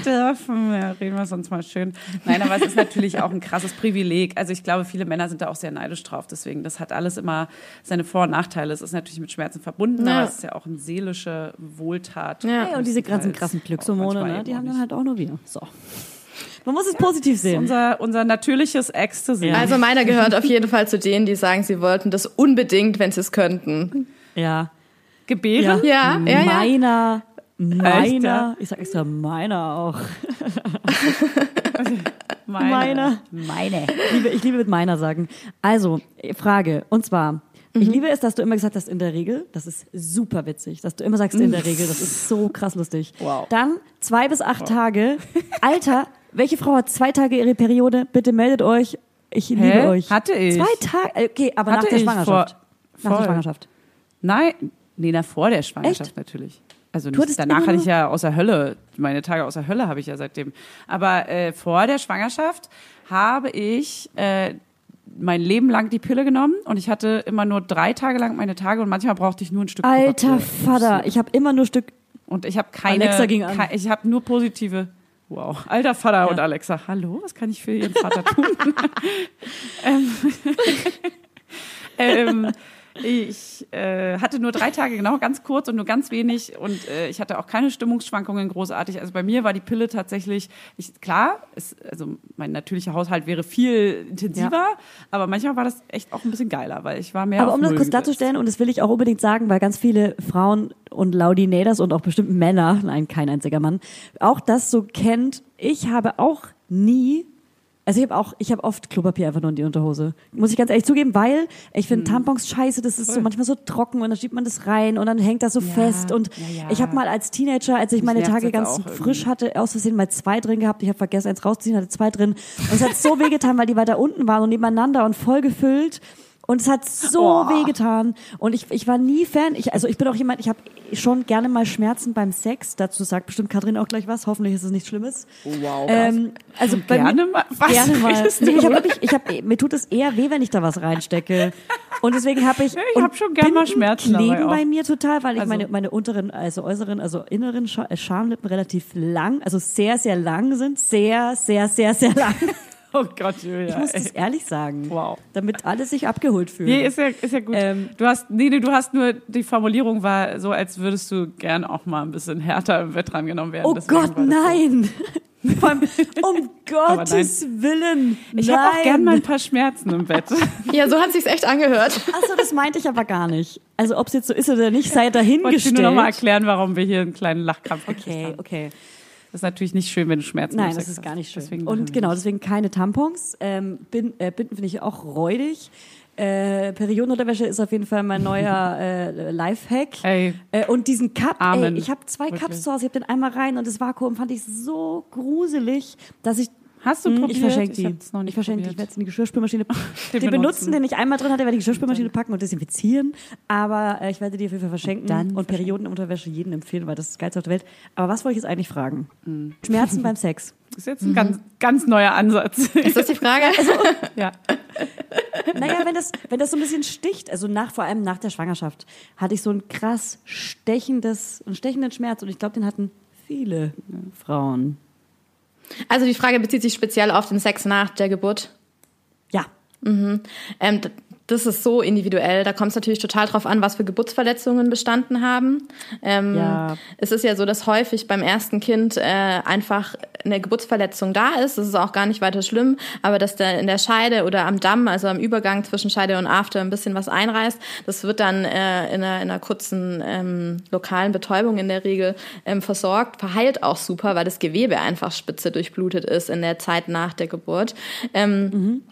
Dürfen. Ja, reden wir uns mal schön. Nein, aber es ist natürlich auch ein krasses Privileg. Also ich glaube, viele Männer sind da auch sehr neidisch drauf. Deswegen, das hat alles immer seine Vor- und Nachteile. Es ist natürlich mit Schmerzen verbunden, Ja. aber es ist ja auch eine seelische Wohltat. Ja. Hey, und diese ganzen krassen Glückshormone, ne, die haben dann halt auch nur wir. So. Man muss es positiv Das ist sehen. unser, unser natürliches Ecstasy. Also meiner gehört auf jeden Fall zu denen, die sagen, sie wollten das unbedingt, wenn sie es könnten. Ja. Gebären? Ja, ja, ja. Meiner. Meiner. Ich sag extra meiner auch. Meine. Meiner. Meine. Ich liebe, ich liebe mit meiner sagen. Also, Frage. Und zwar, ich Mhm. liebe es, dass du immer gesagt hast, in der Regel. Das ist super witzig, dass du immer sagst, in der Regel. Das ist so krass lustig. Wow. Dann zwei bis acht Tage. Alter, welche Frau hat zwei Tage ihre Periode? Bitte meldet euch. Ich liebe Hä? euch. Hatte ich. Zwei Tage. äh, Okay, aber Hatte nach der Schwangerschaft. vor- nach der. Schwangerschaft. Nein, nee, na, vor der Schwangerschaft Echt? natürlich. Also nicht, danach hatte ich ja außer Hölle, meine Tage außer Hölle habe ich ja seitdem. Aber äh, vor der Schwangerschaft habe ich äh, mein Leben lang die Pille genommen und ich hatte immer nur drei Tage lang meine Tage und manchmal brauchte ich nur ein Stück Alter. Vater, ich habe immer nur Stück. Und ich habe keine, Alexa ging an. ich habe nur positive. Wow, alter Vater und Ja. Alexa, hallo, was kann ich für Ihren Vater tun? ähm, ähm, ich äh, hatte nur drei Tage, genau, ganz kurz und nur ganz wenig und äh, ich hatte auch keine Stimmungsschwankungen großartig. Also bei mir war die Pille tatsächlich, ich, klar, es, also mein natürlicher Haushalt wäre viel intensiver, aber manchmal war das echt auch ein bisschen geiler, weil ich war mehr Aber um das kurz klarzustellen, und das will ich auch unbedingt sagen, weil ganz viele Frauen und Laudinators und auch bestimmt Männer, nein, kein einziger Mann, auch das so kennt. Ich habe auch nie, also ich habe auch, ich habe oft Klopapier einfach nur in die Unterhose. Muss ich ganz ehrlich zugeben, weil ich finde Hm. Tampons scheiße, das ist so manchmal so trocken und dann schiebt man das rein und dann hängt das so fest. Und ja, ja. ich habe mal als Teenager, als ich Mich meine Tage ganz auch irgendwie. frisch hatte, aus Versehen mal zwei drin gehabt. Ich habe vergessen, eins rauszuziehen, hatte zwei drin. Und es hat so wehgetan, weil die weiter unten waren und nebeneinander und voll gefüllt. Und es hat so Oh. wehgetan. Und ich, ich war nie Fan. Ich, also ich bin auch jemand, ich habe schon gerne mal Schmerzen beim Sex. Dazu sagt bestimmt Katrin auch gleich was. Hoffentlich ist es nichts Schlimmes. Wow, Ähm, also bei gerne mir, mal- was gerne mal. Nee, ich hab wirklich, ich hab, mir tut es eher weh, wenn ich da was reinstecke. Und deswegen habe ich, ich und hab schon gern mal Schmerzen kleben bei mir total, weil ich Also- meine, meine unteren, also äußeren, also inneren Scha Schamlippen relativ lang, also sehr, sehr lang sind. Sehr, sehr, sehr, sehr lang. Oh Gott, Julia. Ich muss das ehrlich sagen. Wow. Damit alle sich abgeholt fühlen. Nee, ist ja, ist ja gut. Ähm, du hast, nee, nee, du hast nur, die Formulierung war so, als würdest du gern auch mal ein bisschen härter im Bett drangenommen werden. Oh Deswegen Gott, nein! Allem, um Gottes Willen! Ich habe auch gern mal ein paar Schmerzen im Bett. Ja, so hat sich's echt angehört. Achso, das meinte ich aber gar nicht. Also ob es jetzt so ist oder nicht, sei Ich wollte dir dahingestellt. nur noch mal erklären, warum wir hier einen kleinen Lachkrampf gekriegt Okay, haben. okay. Das ist natürlich nicht schön, wenn du Schmerzen Nein, beim das ist gar hast. nicht schön. Deswegen Und genau, deswegen keine Tampons. Ähm, Bin, äh, Binden finde ich auch räudig. Äh, Periodenunterwäsche ist auf jeden Fall mein neuer äh, Lifehack. Ey. Äh, und diesen Cup, Amen. ey, ich habe zwei Wirklich. Cups zu Hause, ich habe den einmal rein und das Vakuum fand ich so gruselig, dass ich Hast du Hm, probiert? Ich verschenke die. noch nicht ich verschenke die. Ich werde es in die Geschirrspülmaschine den, Den benutzen, den ich einmal drin hatte, werde ich die Geschirrspülmaschine packen und desinfizieren. Aber äh, ich werde die auf jeden Fall verschenken. dann Und, verschenken. Periodenunterwäsche jedem empfehlen, weil das ist das Geilste auf der Welt. Aber was wollte ich jetzt eigentlich fragen? Hm. Schmerzen beim Sex. Das ist jetzt ein ganz, ganz neuer Ansatz. Ist das die Frage? ja. Naja, wenn das, wenn das so ein bisschen sticht, also nach, vor allem nach der Schwangerschaft, hatte ich so ein krass stechendes, einen stechenden Schmerz und ich glaube, den hatten viele Frauen. Also die Frage bezieht sich speziell auf den Sex nach der Geburt. Ja. Ähm, d- das ist so individuell. Da kommt es natürlich total drauf an, was für Geburtsverletzungen bestanden haben. Ähm, Ja. Es ist ja so, dass häufig beim ersten Kind äh, einfach eine Geburtsverletzung da ist. Das ist auch gar nicht weiter schlimm, aber dass da in der Scheide oder am Damm, also am Übergang zwischen Scheide und After, ein bisschen was einreißt, das wird dann äh, in, einer, in einer kurzen ähm, lokalen Betäubung in der Regel ähm, versorgt. Verheilt auch super, weil das Gewebe einfach spitze durchblutet ist in der Zeit nach der Geburt. Ähm,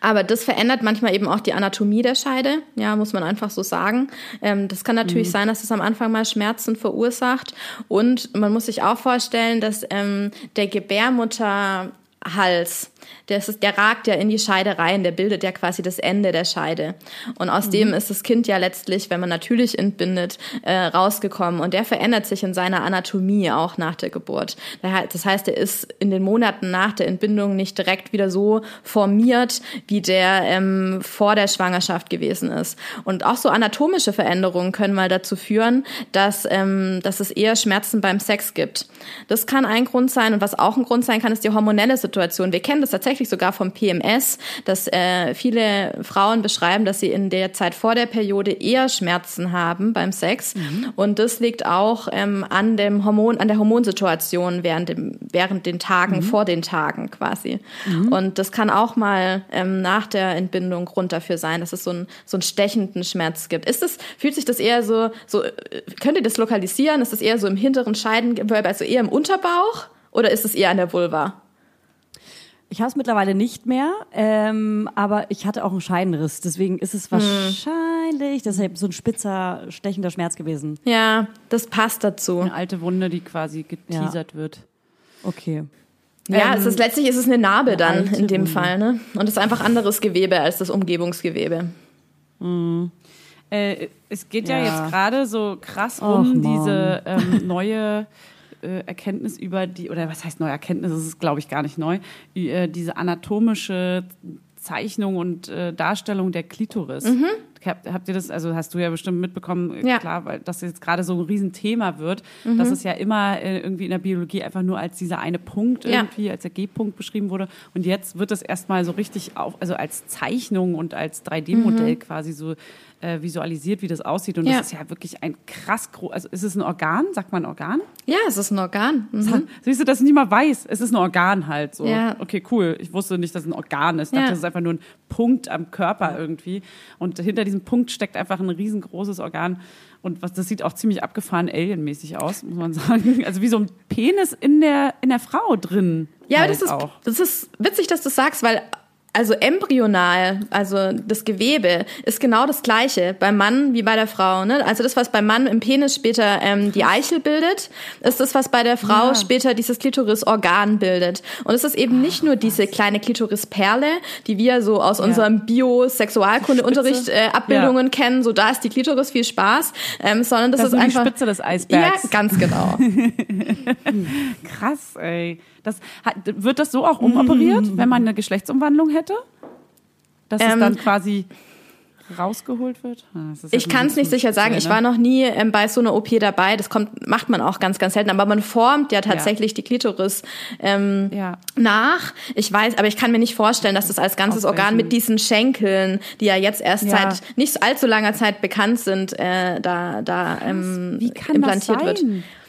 aber das verändert manchmal eben auch die Anatomie der Scheide, ja, muss man einfach so sagen. Ähm, das kann natürlich sein, dass es am Anfang mal Schmerzen verursacht. Und man muss sich auch vorstellen, dass ähm, der Gebärmutterhals, der, ist, der ragt ja in die Scheide rein, der bildet ja quasi das Ende der Scheide. Und aus dem ist das Kind ja letztlich, wenn man natürlich entbindet, äh, rausgekommen. Und der verändert sich in seiner Anatomie auch nach der Geburt. Das heißt, er ist in den Monaten nach der Entbindung nicht direkt wieder so formiert, wie der ähm, vor der Schwangerschaft gewesen ist. Und auch so anatomische Veränderungen können mal dazu führen, dass, ähm, dass es eher Schmerzen beim Sex gibt. Das kann ein Grund sein. Und was auch ein Grund sein kann, ist die hormonelle Situation. Wir kennen das tatsächlich sogar vom PMS, dass äh, viele Frauen beschreiben, dass sie in der Zeit vor der Periode eher Schmerzen haben beim Sex. Und das liegt auch ähm, an dem Hormon, an der Hormonsituation während dem, während den Tagen, vor den Tagen quasi. Und das kann auch mal ähm, nach der Entbindung Grund dafür sein, dass es so, ein, so einen stechenden Schmerz gibt. Ist es, fühlt sich das eher so, so, äh, könnt ihr das lokalisieren? Ist das eher so im hinteren Scheidengewölbe, also eher im Unterbauch? Oder ist es eher an der Vulva? Ich habe es mittlerweile nicht mehr, ähm, aber ich hatte auch einen Scheidenriss. Deswegen ist es wahrscheinlich deshalb so ein spitzer, stechender Schmerz gewesen. Ja, das passt dazu. Eine alte Wunde, die quasi geteasert wird. Okay. Ja, es ist letztlich ist es eine Narbe dann in dem Wunde. Fall, ne? Und es ist einfach anderes Gewebe als das Umgebungsgewebe. Äh, es geht ja, Ja. jetzt gerade so krass Och, um Mann. diese ähm, neue Erkenntnis über die, oder was heißt neue Erkenntnis, das ist glaube ich gar nicht neu, äh, diese anatomische Zeichnung und äh, Darstellung der Klitoris. Habt, habt ihr das, also hast du ja bestimmt mitbekommen, äh, Ja. klar, weil das jetzt gerade so ein Riesenthema wird, dass es ja immer äh, irgendwie in der Biologie einfach nur als dieser eine Punkt Ja. irgendwie, als der G-Punkt beschrieben wurde. Und jetzt wird das erstmal so richtig auf, also als Zeichnung und als 3D-Modell quasi so äh, visualisiert, wie das aussieht. Und Ja. das ist ja wirklich ein krass groß, also ist es ein Organ? Sagt man Organ? Ja, es ist ein Organ. Mhm. Siehst du, dass ich nicht mal weiß. Es ist ein Organ halt so. Ja. Okay, cool. Ich wusste nicht, dass es ein Organ ist. Ich Ja. dachte, das ist einfach nur ein Punkt am Körper irgendwie. Und hinter diesem Punkt steckt einfach ein riesengroßes Organ. Und was, das sieht auch ziemlich abgefahren alienmäßig aus, muss man sagen. Also wie so ein Penis in der, in der Frau drin. Ja, halt das ist, auch. das ist witzig, dass du das sagst, weil also embryonal, also das Gewebe, ist genau das gleiche beim Mann wie bei der Frau. Ne? Also das, was beim Mann im Penis später ähm, die Eichel bildet, ist das, was bei der Frau Ja. später dieses Klitorisorgan bildet. Und es ist eben nicht nur diese kleine Klitorisperle, die wir so aus unserem Bio-Sexualkunde-Unterricht äh, Abbildungen kennen, so da ist die Klitoris, viel Spaß, ähm, sondern das, Das ist ist die einfach... Spitze des ja, Eisbergs. ganz genau. Krass, ey. Das, wird das so auch umoperiert, wenn man eine Geschlechtsumwandlung hätte? Dass es Ähm, dann quasi rausgeholt wird? Ah, Ich kann es nicht sicher sagen. Ich speziell, war ne? noch nie ähm, bei so einer OP dabei. Das kommt, macht man auch ganz, ganz selten. Aber man formt ja tatsächlich die Klitoris ähm, Ja. nach. Ich weiß, aber ich kann mir nicht vorstellen, dass das als ganzes Organ mit diesen Schenkeln, die ja jetzt erst Ja. seit nicht allzu langer Zeit bekannt sind, äh, da, da ähm, implantiert wird.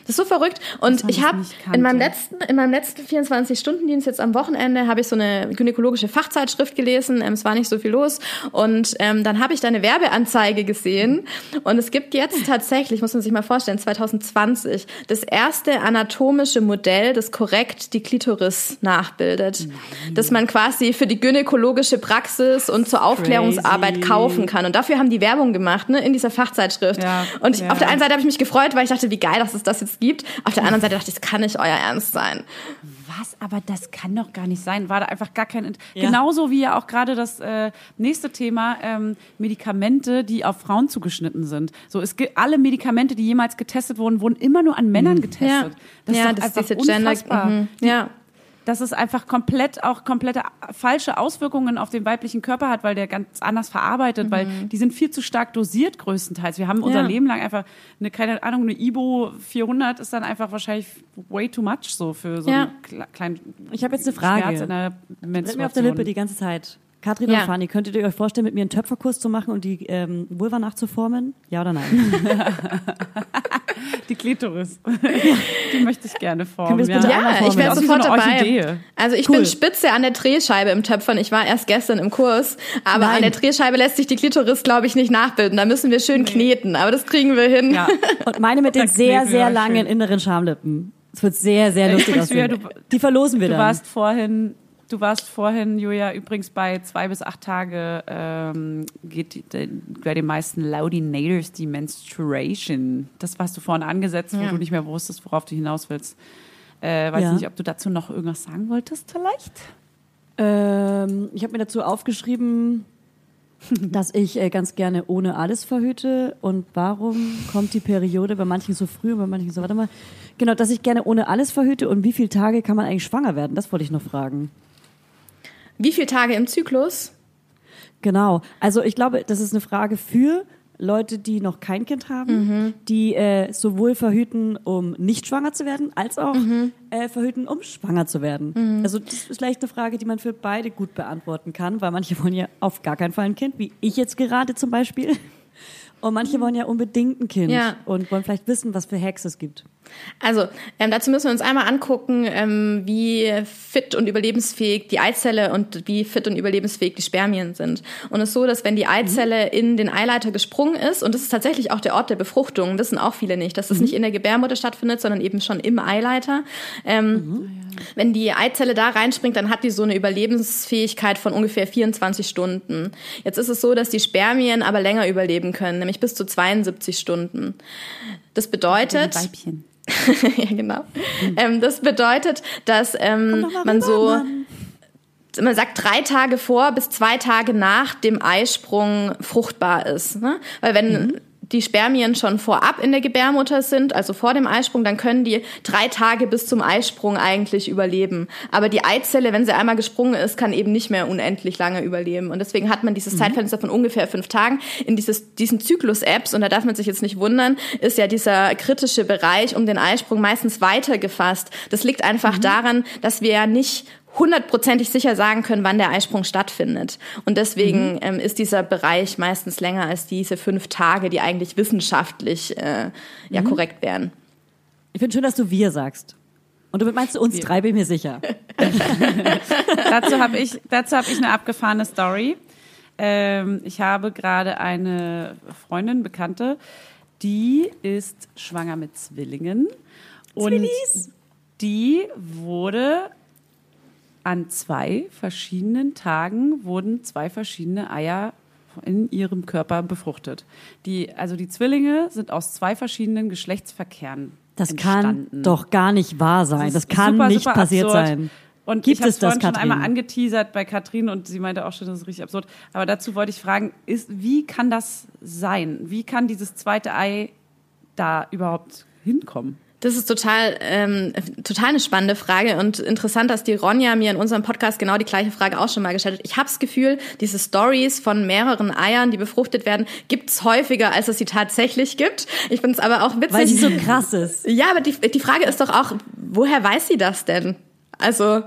Das ist so verrückt. Und ich habe in meinem letzten, in meinem letzten 24-Stunden-Dienst jetzt am Wochenende habe ich so eine gynäkologische Fachzeitschrift gelesen. Ähm, es war nicht so viel los. Und ähm, dann habe ich da eine Werbeanzeige gesehen. Und es gibt jetzt tatsächlich, muss man sich mal vorstellen, 2020 das erste anatomische Modell, das korrekt die Klitoris nachbildet. Das man quasi für die gynäkologische Praxis und zur Aufklärungsarbeit Crazy. kaufen kann. Und dafür haben die Werbung gemacht, ne, in dieser Fachzeitschrift. Ja, und ich, ja. auf der einen Seite habe ich mich gefreut, weil ich dachte, wie geil, dass es das jetzt gibt. Auf der anderen Seite dachte ich, das kann nicht euer Ernst sein. Was? Aber das kann doch gar nicht sein. War da einfach gar kein. Int Ja. Genauso wie ja auch gerade das äh, nächste Thema ähm, Medikamente, die auf Frauen zugeschnitten sind. So es gibt alle Medikamente, die jemals getestet wurden, wurden immer nur an Männern getestet. Das ja, ist doch das ist einfach diese Gender. unfassbar. Mhm. Ja. Dass es einfach komplett auch komplette falsche Auswirkungen auf den weiblichen Körper hat, weil der ganz anders verarbeitet, weil die sind viel zu stark dosiert größtenteils. Wir haben unser Ja. Leben lang einfach eine, keine Ahnung, eine Ibo 400 ist dann einfach wahrscheinlich way too much so für so Ja. einen kle- kleinen Ich habe jetzt eine Frage. Schmerz in der mir auf der. Lippe die ganze Zeit. Katrin Ja. und Fanny, könntet ihr euch vorstellen, mit mir einen Töpferkurs zu machen und die ähm, Vulva nachzuformen? Ja oder nein? Die Klitoris. die möchte ich gerne formen. Können wir bitte ja. formen? ich wäre sofort so eine dabei. Orchidee. Also ich Cool. bin spitze an der Drehscheibe im Töpfern. Ich war erst gestern im Kurs, aber Nein. an der Drehscheibe lässt sich die Klitoris, glaube ich, nicht nachbilden. Da müssen wir schön kneten, aber das kriegen wir hin. Ja. Und meine mit den sehr, sehr langen schön. inneren Schamlippen. Es wird sehr, sehr lustig aussehen. du- die verlosen wir Du dann. warst vorhin, du warst vorhin, Julia, übrigens bei zwei bis acht Tage ähm, geht de, bei den meisten Laudinators die Menstruation. Das warst du vorhin angesetzt, wo Ja. du nicht mehr wusstest, worauf du hinaus willst. Äh, weiß Ja. nicht, ob du dazu noch irgendwas sagen wolltest, vielleicht? Ähm, ich habe mir dazu aufgeschrieben, dass ich äh, ganz gerne ohne alles verhüte. Und warum kommt die Periode bei manchen so früh und bei manchen so, warte mal. Genau, dass ich gerne ohne alles verhüte und wie viele Tage kann man eigentlich schwanger werden? Das wollte ich noch fragen. Wie viele Tage im Zyklus? Genau. Also ich glaube, das ist eine Frage für Leute, die noch kein Kind haben, Mhm. die äh, sowohl verhüten, um nicht schwanger zu werden, als auch Mhm. äh, verhüten, um schwanger zu werden. Also das ist vielleicht eine Frage, die man für beide gut beantworten kann, weil manche wollen ja auf gar keinen Fall ein Kind, wie ich jetzt gerade zum Beispiel. Und manche wollen ja unbedingt ein Kind Ja. und wollen vielleicht wissen, was für Hacks es gibt. Also, ähm, dazu müssen wir uns einmal angucken, ähm, wie fit und überlebensfähig die Eizelle und wie fit und überlebensfähig die Spermien sind. Und es ist so, dass wenn die Eizelle in den Eileiter gesprungen ist, und das ist tatsächlich auch der Ort der Befruchtung, wissen auch viele nicht, dass das nicht in der Gebärmutter stattfindet, sondern eben schon im Eileiter. Ähm, Wenn die Eizelle da reinspringt, dann hat die so eine Überlebensfähigkeit von ungefähr 24 Stunden. Jetzt ist es so, dass die Spermien aber länger überleben können, nämlich bis zu 72 Stunden. Das bedeutet, Weibchen. ja, genau. Ähm, das bedeutet, dass ähm, man so, man sagt drei Tage vor bis zwei Tage nach dem Eisprung fruchtbar ist. Ne? Weil wenn die Spermien schon vorab in der Gebärmutter sind, also vor dem Eisprung, dann können die drei Tage bis zum Eisprung eigentlich überleben. Aber die Eizelle, wenn sie einmal gesprungen ist, kann eben nicht mehr unendlich lange überleben. Und deswegen hat man dieses Zeitfenster von ungefähr fünf Tagen. In dieses, diesen Zyklus-Apps, und da darf man sich jetzt nicht wundern, ist ja dieser kritische Bereich um den Eisprung meistens weiter gefasst. Das liegt einfach daran, dass wir ja nicht hundertprozentig sicher sagen können, wann der Eisprung stattfindet. Und deswegen ähm, ist dieser Bereich meistens länger als diese fünf Tage, die eigentlich wissenschaftlich äh, ja korrekt wären. Ich finde schön, dass du wir sagst. Und damit meinst du uns drei, bin ich mir sicher. dazu habe ich, dazu hab ich eine abgefahrene Story. Ähm, ich habe gerade eine Freundin, Bekannte, die ist schwanger mit Zwillingen. Und Zwillis. die wurde an zwei verschiedenen Tagen wurden zwei verschiedene Eier in ihrem Körper befruchtet. Die, also die Zwillinge sind aus zwei verschiedenen Geschlechtsverkehren Das entstanden. kann doch gar nicht wahr sein. Das, ist kann super, nicht super passiert absurd. sein. Und Gibt ich habe es es das, vorhin schon einmal angeteasert bei Katrin und sie meinte auch schon, das ist richtig absurd. Aber dazu wollte ich fragen, ist, wie kann das sein? Wie kann dieses zweite Ei da überhaupt hinkommen? Das ist total, ähm, total eine spannende Frage und interessant, dass die Ronja mir in unserem Podcast genau die gleiche Frage auch schon mal gestellt hat. Ich habe das Gefühl, diese Stories von mehreren Eiern, die befruchtet werden, gibt's häufiger, als es sie tatsächlich gibt. Ich finde es aber auch witzig. Weil sie so krass ist. ja, aber die, die Frage ist doch auch, woher weiß sie das denn? Also,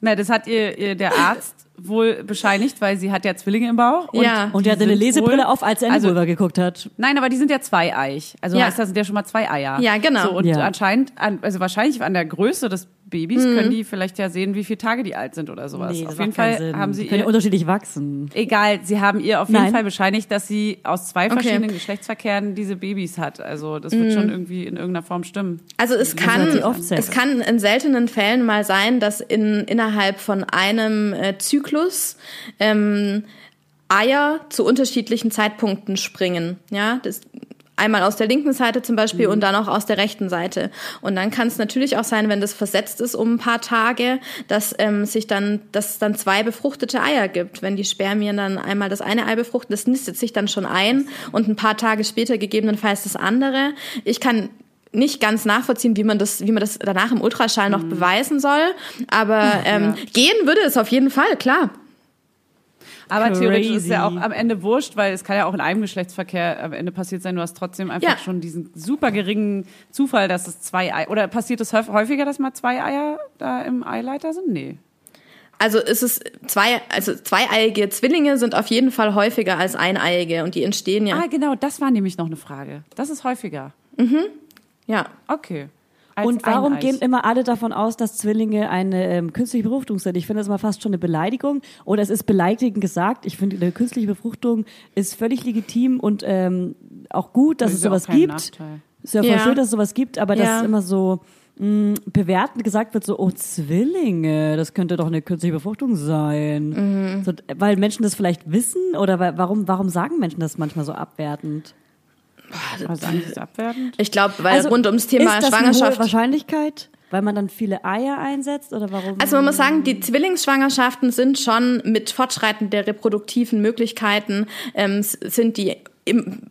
Na, das hat ihr, ihr der Arzt wohl bescheinigt, weil sie hat ja Zwillinge im Bauch. Und, Ja. Und die hatte eine Lesebrille wohl- auf, als er in die also, Vulva geguckt hat. Nein, aber die sind ja zweieich. Also Ja. heißt das sind ja schon mal zwei Eier. Ja, genau. So, und Ja. anscheinend, an, also wahrscheinlich an der Größe des Babys können die vielleicht ja sehen, wie viele Tage die alt sind oder sowas. Nee, auf jeden Fall Sinn. haben sie Die können ja ihr, unterschiedlich wachsen. egal, sie haben ihr auf jeden Nein. Fall bescheinigt, dass sie aus zwei Okay. verschiedenen Geschlechtsverkehren diese Babys hat. Also das wird schon irgendwie in irgendeiner Form stimmen. Also es kann, es kann in seltenen Fällen mal sein, dass in, innerhalb von einem äh, Zyklus ähm, Eier zu unterschiedlichen Zeitpunkten springen. Ja, das, einmal aus der linken Seite zum Beispiel und dann auch aus der rechten Seite. Und dann kann es natürlich auch sein, wenn das versetzt ist um ein paar Tage, dass ähm, sich dann, dass es dann zwei befruchtete Eier gibt. Wenn die Spermien dann einmal das eine Ei befruchten, das nistet sich dann schon ein und ein paar Tage später gegebenenfalls das andere. Ich kann nicht ganz nachvollziehen, wie man das, wie man das danach im Ultraschall noch beweisen soll. Aber ähm, gehen würde es auf jeden Fall, klar. Aber theoretisch ist es ja auch Crazy. am Ende wurscht, weil es kann ja auch in einem Geschlechtsverkehr am Ende passiert sein. Du hast trotzdem einfach Ja. schon diesen super geringen Zufall, dass es zwei Eier, oder passiert es häuf- häufiger, dass mal zwei Eier da im Eileiter sind? Nee. Also ist es zwei, also zweieiige Zwillinge sind auf jeden Fall häufiger als eineiige und die entstehen ja. Ah, genau, das war nämlich noch eine Frage. Das ist häufiger. Ja. Okay. Als Und warum gehen immer alle davon aus, dass Zwillinge eine ähm, künstliche Befruchtung sind? Ich finde das mal fast schon eine Beleidigung. Oder es ist beleidigend gesagt. Ich finde, eine künstliche Befruchtung ist völlig legitim und ähm, auch gut, dass Das es ist sowas gibt. Nachteil. Ist ja voll Ja. schön, dass es sowas gibt, aber Ja. dass immer so mh, bewertend gesagt wird, so, oh, Zwillinge, das könnte doch eine künstliche Befruchtung sein. Mhm. So, weil Menschen das vielleicht wissen oder wa- warum, warum sagen Menschen das manchmal so abwertend? Sagen Sie es abwertend? Ich glaube, weil rund ums Thema Also, ist das Eine hohe Schwangerschaft. Wahrscheinlichkeit, weil man dann viele Eier einsetzt oder warum? Also man muss sagen, die Zwillingsschwangerschaften sind schon mit Fortschreiten der reproduktiven Möglichkeiten ähm, sind die im,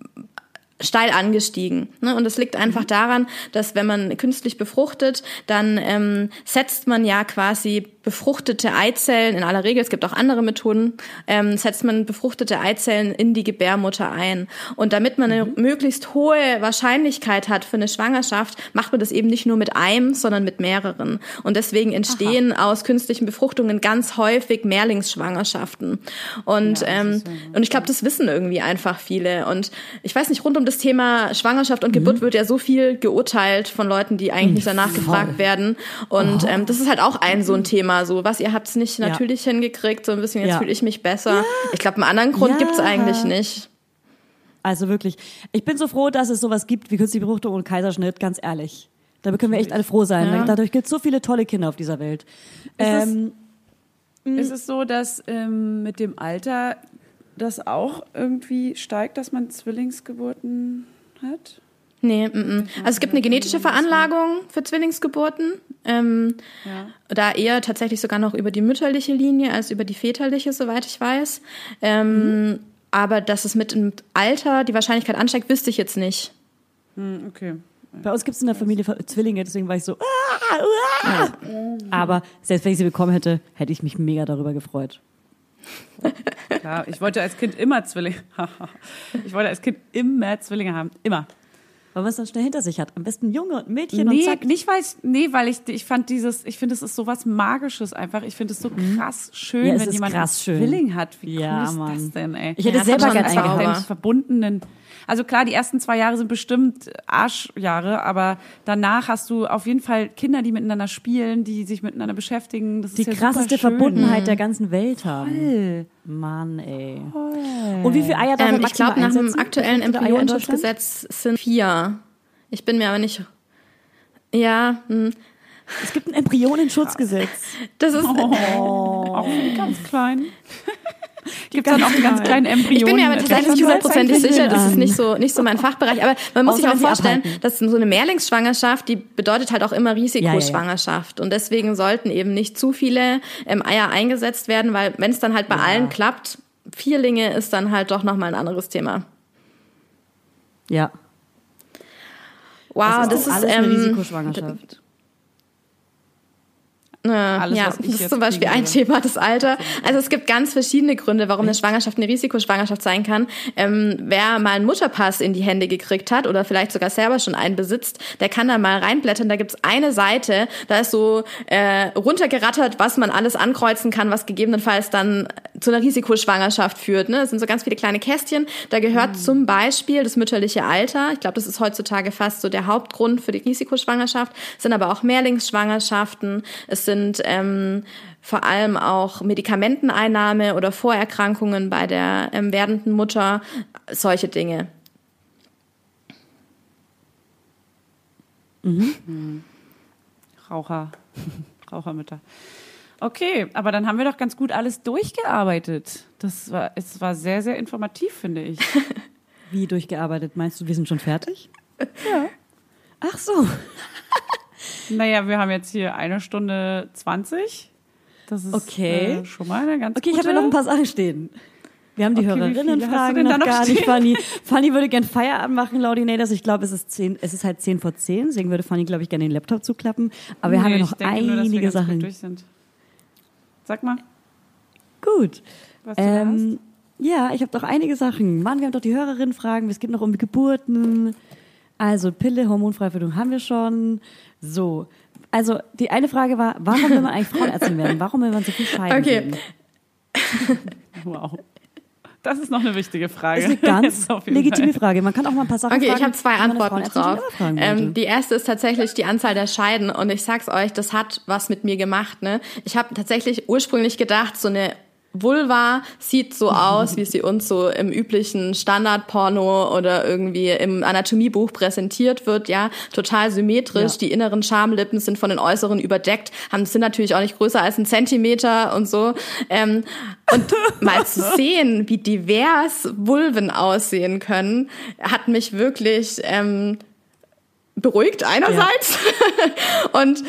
steil angestiegen. Ne? Und das liegt einfach daran, dass wenn man künstlich befruchtet, dann ähm, setzt man ja quasi befruchtete Eizellen, in aller Regel, es gibt auch andere Methoden, ähm, setzt man befruchtete Eizellen in die Gebärmutter ein. Und damit man eine möglichst hohe Wahrscheinlichkeit hat für eine Schwangerschaft, macht man das eben nicht nur mit einem, sondern mit mehreren. Und deswegen entstehen aus künstlichen Befruchtungen ganz häufig Mehrlingsschwangerschaften. Und, Ja, ähm, und ich glaube, das wissen irgendwie einfach viele. Und ich weiß nicht, rund um das Thema Schwangerschaft und Geburt wird ja so viel geurteilt von Leuten, die eigentlich nicht danach gefragt werden. Und ähm, das ist halt auch ein so ein Thema. So, was, ihr habt's nicht Ja. natürlich hingekriegt, so ein bisschen, jetzt Ja. fühle ich mich besser. Ich glaube, einen anderen Grund Ja. gibt's eigentlich nicht. Also wirklich. Ich bin so froh, dass es sowas gibt wie künstliche Befruchtung und Kaiserschnitt, ganz ehrlich. Da können wir echt alle froh sein. Ja. Dadurch gibt es so viele tolle Kinder auf dieser Welt. es- Ähm, Ist es so, dass ähm, mit dem Alter das auch irgendwie steigt, dass man Zwillingsgeburten hat? Nee, mm, mm. also es gibt eine genetische Veranlagung für Zwillingsgeburten. Ähm, Ja. Da eher tatsächlich sogar noch über die mütterliche Linie als über die väterliche, soweit ich weiß. Ähm, Aber dass es mit dem Alter die Wahrscheinlichkeit ansteigt, wüsste ich jetzt nicht. Hm, okay. bei uns gibt es in der Familie Zwillinge, deswegen war ich so. Ah, ah. Aber selbst wenn ich sie bekommen hätte, hätte ich mich mega darüber gefreut. Klar, ich wollte als Kind immer Zwillinge. ich wollte als Kind immer Zwillinge haben. Immer. Weil man es dann schnell hinter sich hat. Am besten Junge und Mädchen und Nee, zack. nicht weil ich, nee, weil ich, ich fand dieses, ich finde, es ist so was Magisches einfach. Ich finde es so krass schön, Mhm. Ja, wenn ist jemand krass einen schön. Zwilling hat. Wie Ja, cool ist Mann. das denn, ey? Ich hätte Ja, selber hat schon gern einen. Einen verbundenen. Also klar, die ersten zwei Jahre sind bestimmt Arschjahre, aber danach hast du auf jeden Fall Kinder, die miteinander spielen, die sich miteinander beschäftigen. Das Die ist ja krasseste. Verbundenheit der ganzen Welt haben. Voll. Mann, ey. Und wie viele Eier darf man Ähm, ich maximal glaube, nach dem aktuellen? Embryonschutzgesetz sind vier. Ich bin mir aber nicht. Ja, hm. Es gibt ein Embryonenschutzgesetz. das ist. Auch für die ganz kleinen. Gibt dann auch die ganz kleinen Embryonen? Ich bin mir aber tatsächlich hundertprozentig sicher, das ist nicht so, nicht so mein Fachbereich. Aber man muss Außer sich auch vorstellen, abhalten. dass so eine Mehrlingsschwangerschaft, die bedeutet halt auch immer Risikoschwangerschaft. Und deswegen sollten eben nicht zu viele ähm, Eier eingesetzt werden, weil wenn es dann halt bei allen klappt, Vierlinge ist dann halt doch nochmal ein anderes Thema. Ja. Wow, das ist, alles eine ähm, Risikoschwangerschaft. Äh, Alles, ja, das ist zum Beispiel kriegen ein. Thema, das Alter. Also es gibt ganz verschiedene Gründe, warum eine Schwangerschaft eine Risikoschwangerschaft sein kann. Ähm, wer mal einen Mutterpass in die Hände gekriegt hat oder vielleicht sogar selber schon einen besitzt, der kann da mal reinblättern. Da gibt's eine Seite, da ist so äh, runtergerattert, was man alles ankreuzen kann, was gegebenenfalls dann zu einer Risikoschwangerschaft führt. Ne? Das sind so ganz viele kleine Kästchen. Da gehört zum Beispiel das mütterliche Alter. Ich glaube, das ist heutzutage fast so der Hauptgrund für die Risikoschwangerschaft. Es sind aber auch Mehrlingsschwangerschaften. Es sind ähm, vor allem auch Medikamenteneinnahme oder Vorerkrankungen bei der ähm, werdenden Mutter. Solche Dinge. Raucher. Rauchermütter. Okay, aber dann haben wir doch ganz gut alles durchgearbeitet. Das war, es war sehr, sehr informativ, finde ich. Wie durchgearbeitet? Meinst du, wir sind schon fertig? Ja. Ach so. naja, wir haben jetzt hier eine Stunde 20. Das ist Okay. äh, schon mal eine ganz Okay, ich gute. habe ja noch ein paar Sachen stehen. Wir haben die Okay, Hörerinnenfragen noch noch gar nicht, stehen? Fanny. Fanny würde gern Feierabend machen, Laudinators. Ich glaube, es ist zehn, es ist halt zehn vor zehn, deswegen würde Fanny, glaube ich, gerne den Laptop zuklappen. Aber wir haben ja Nee, noch ich nur, einige gut Sachen. Sag mal, Gut. was du da hast. Ähm, ja, ich habe doch einige Sachen. Mann, wir haben doch die Hörerinnenfragen. Es geht noch um Geburten. Also Pille, Hormonfreiführung haben wir schon. So. Also die eine Frage war, warum will man eigentlich Frauenärztin werden? Warum will man so viel scheiden? Okay. Wow. Das ist noch eine wichtige Frage. Das ist eine ganz Auf jeden legitime Fall. Frage. Man kann auch mal ein paar Sachen Okay, fragen. ich habe zwei Antworten drauf. Ähm, die erste ist tatsächlich die Anzahl der Scheiden und ich sag's euch, das hat was mit mir gemacht. Ne? Ich habe tatsächlich ursprünglich gedacht, so eine Vulva sieht so aus, wie sie uns so im üblichen Standardporno oder irgendwie im Anatomiebuch präsentiert wird, ja, total symmetrisch. Ja. Die inneren Schamlippen sind von den äußeren überdeckt, haben sind natürlich auch nicht größer als ein Zentimeter und so. Ähm, und mal zu sehen, wie divers Vulven aussehen können, hat mich wirklich ähm, beruhigt einerseits und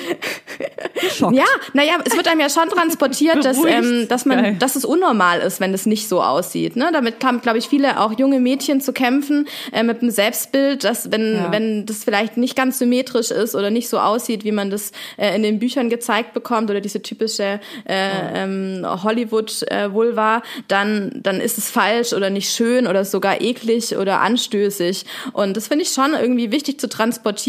Geschockt. ja, naja, es wird einem ja schon transportiert, dass, ähm, dass man, Geil. dass es unnormal ist, wenn es nicht so aussieht. Ne? Damit kamen, glaube ich, viele auch junge Mädchen zu kämpfen äh, mit dem Selbstbild, dass wenn Ja. wenn das vielleicht nicht ganz symmetrisch ist oder nicht so aussieht, wie man das äh, in den Büchern gezeigt bekommt oder diese typische äh, ähm, Hollywood-Vulva, dann dann ist es falsch oder nicht schön oder sogar eklig oder anstößig. Und das finde ich schon irgendwie wichtig zu transportieren.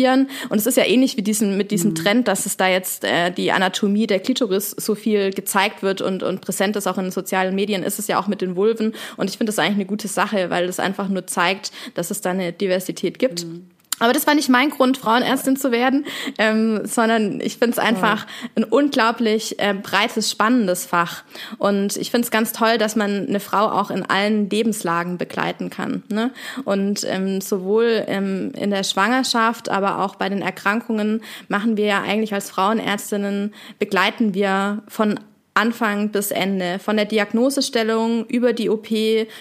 Und es ist ja ähnlich wie diesen mit diesem Trend, dass es da jetzt äh, die Anatomie der Klitoris so viel gezeigt wird und, und präsent ist auch in den sozialen Medien, ist es ja auch mit den Vulven. Und ich finde das eigentlich eine gute Sache, weil das einfach nur zeigt, dass es da eine Diversität gibt. Aber das war nicht mein Grund, Frauenärztin zu werden, ähm, sondern ich finde es einfach ein unglaublich äh, breites, spannendes Fach. Und ich finde es ganz toll, dass man eine Frau auch in allen Lebenslagen begleiten kann. Ne? Und ähm, sowohl ähm, in der Schwangerschaft, aber auch bei den Erkrankungen machen wir ja eigentlich als Frauenärztinnen, begleiten wir von Anfang bis Ende, von der Diagnosestellung über die OP,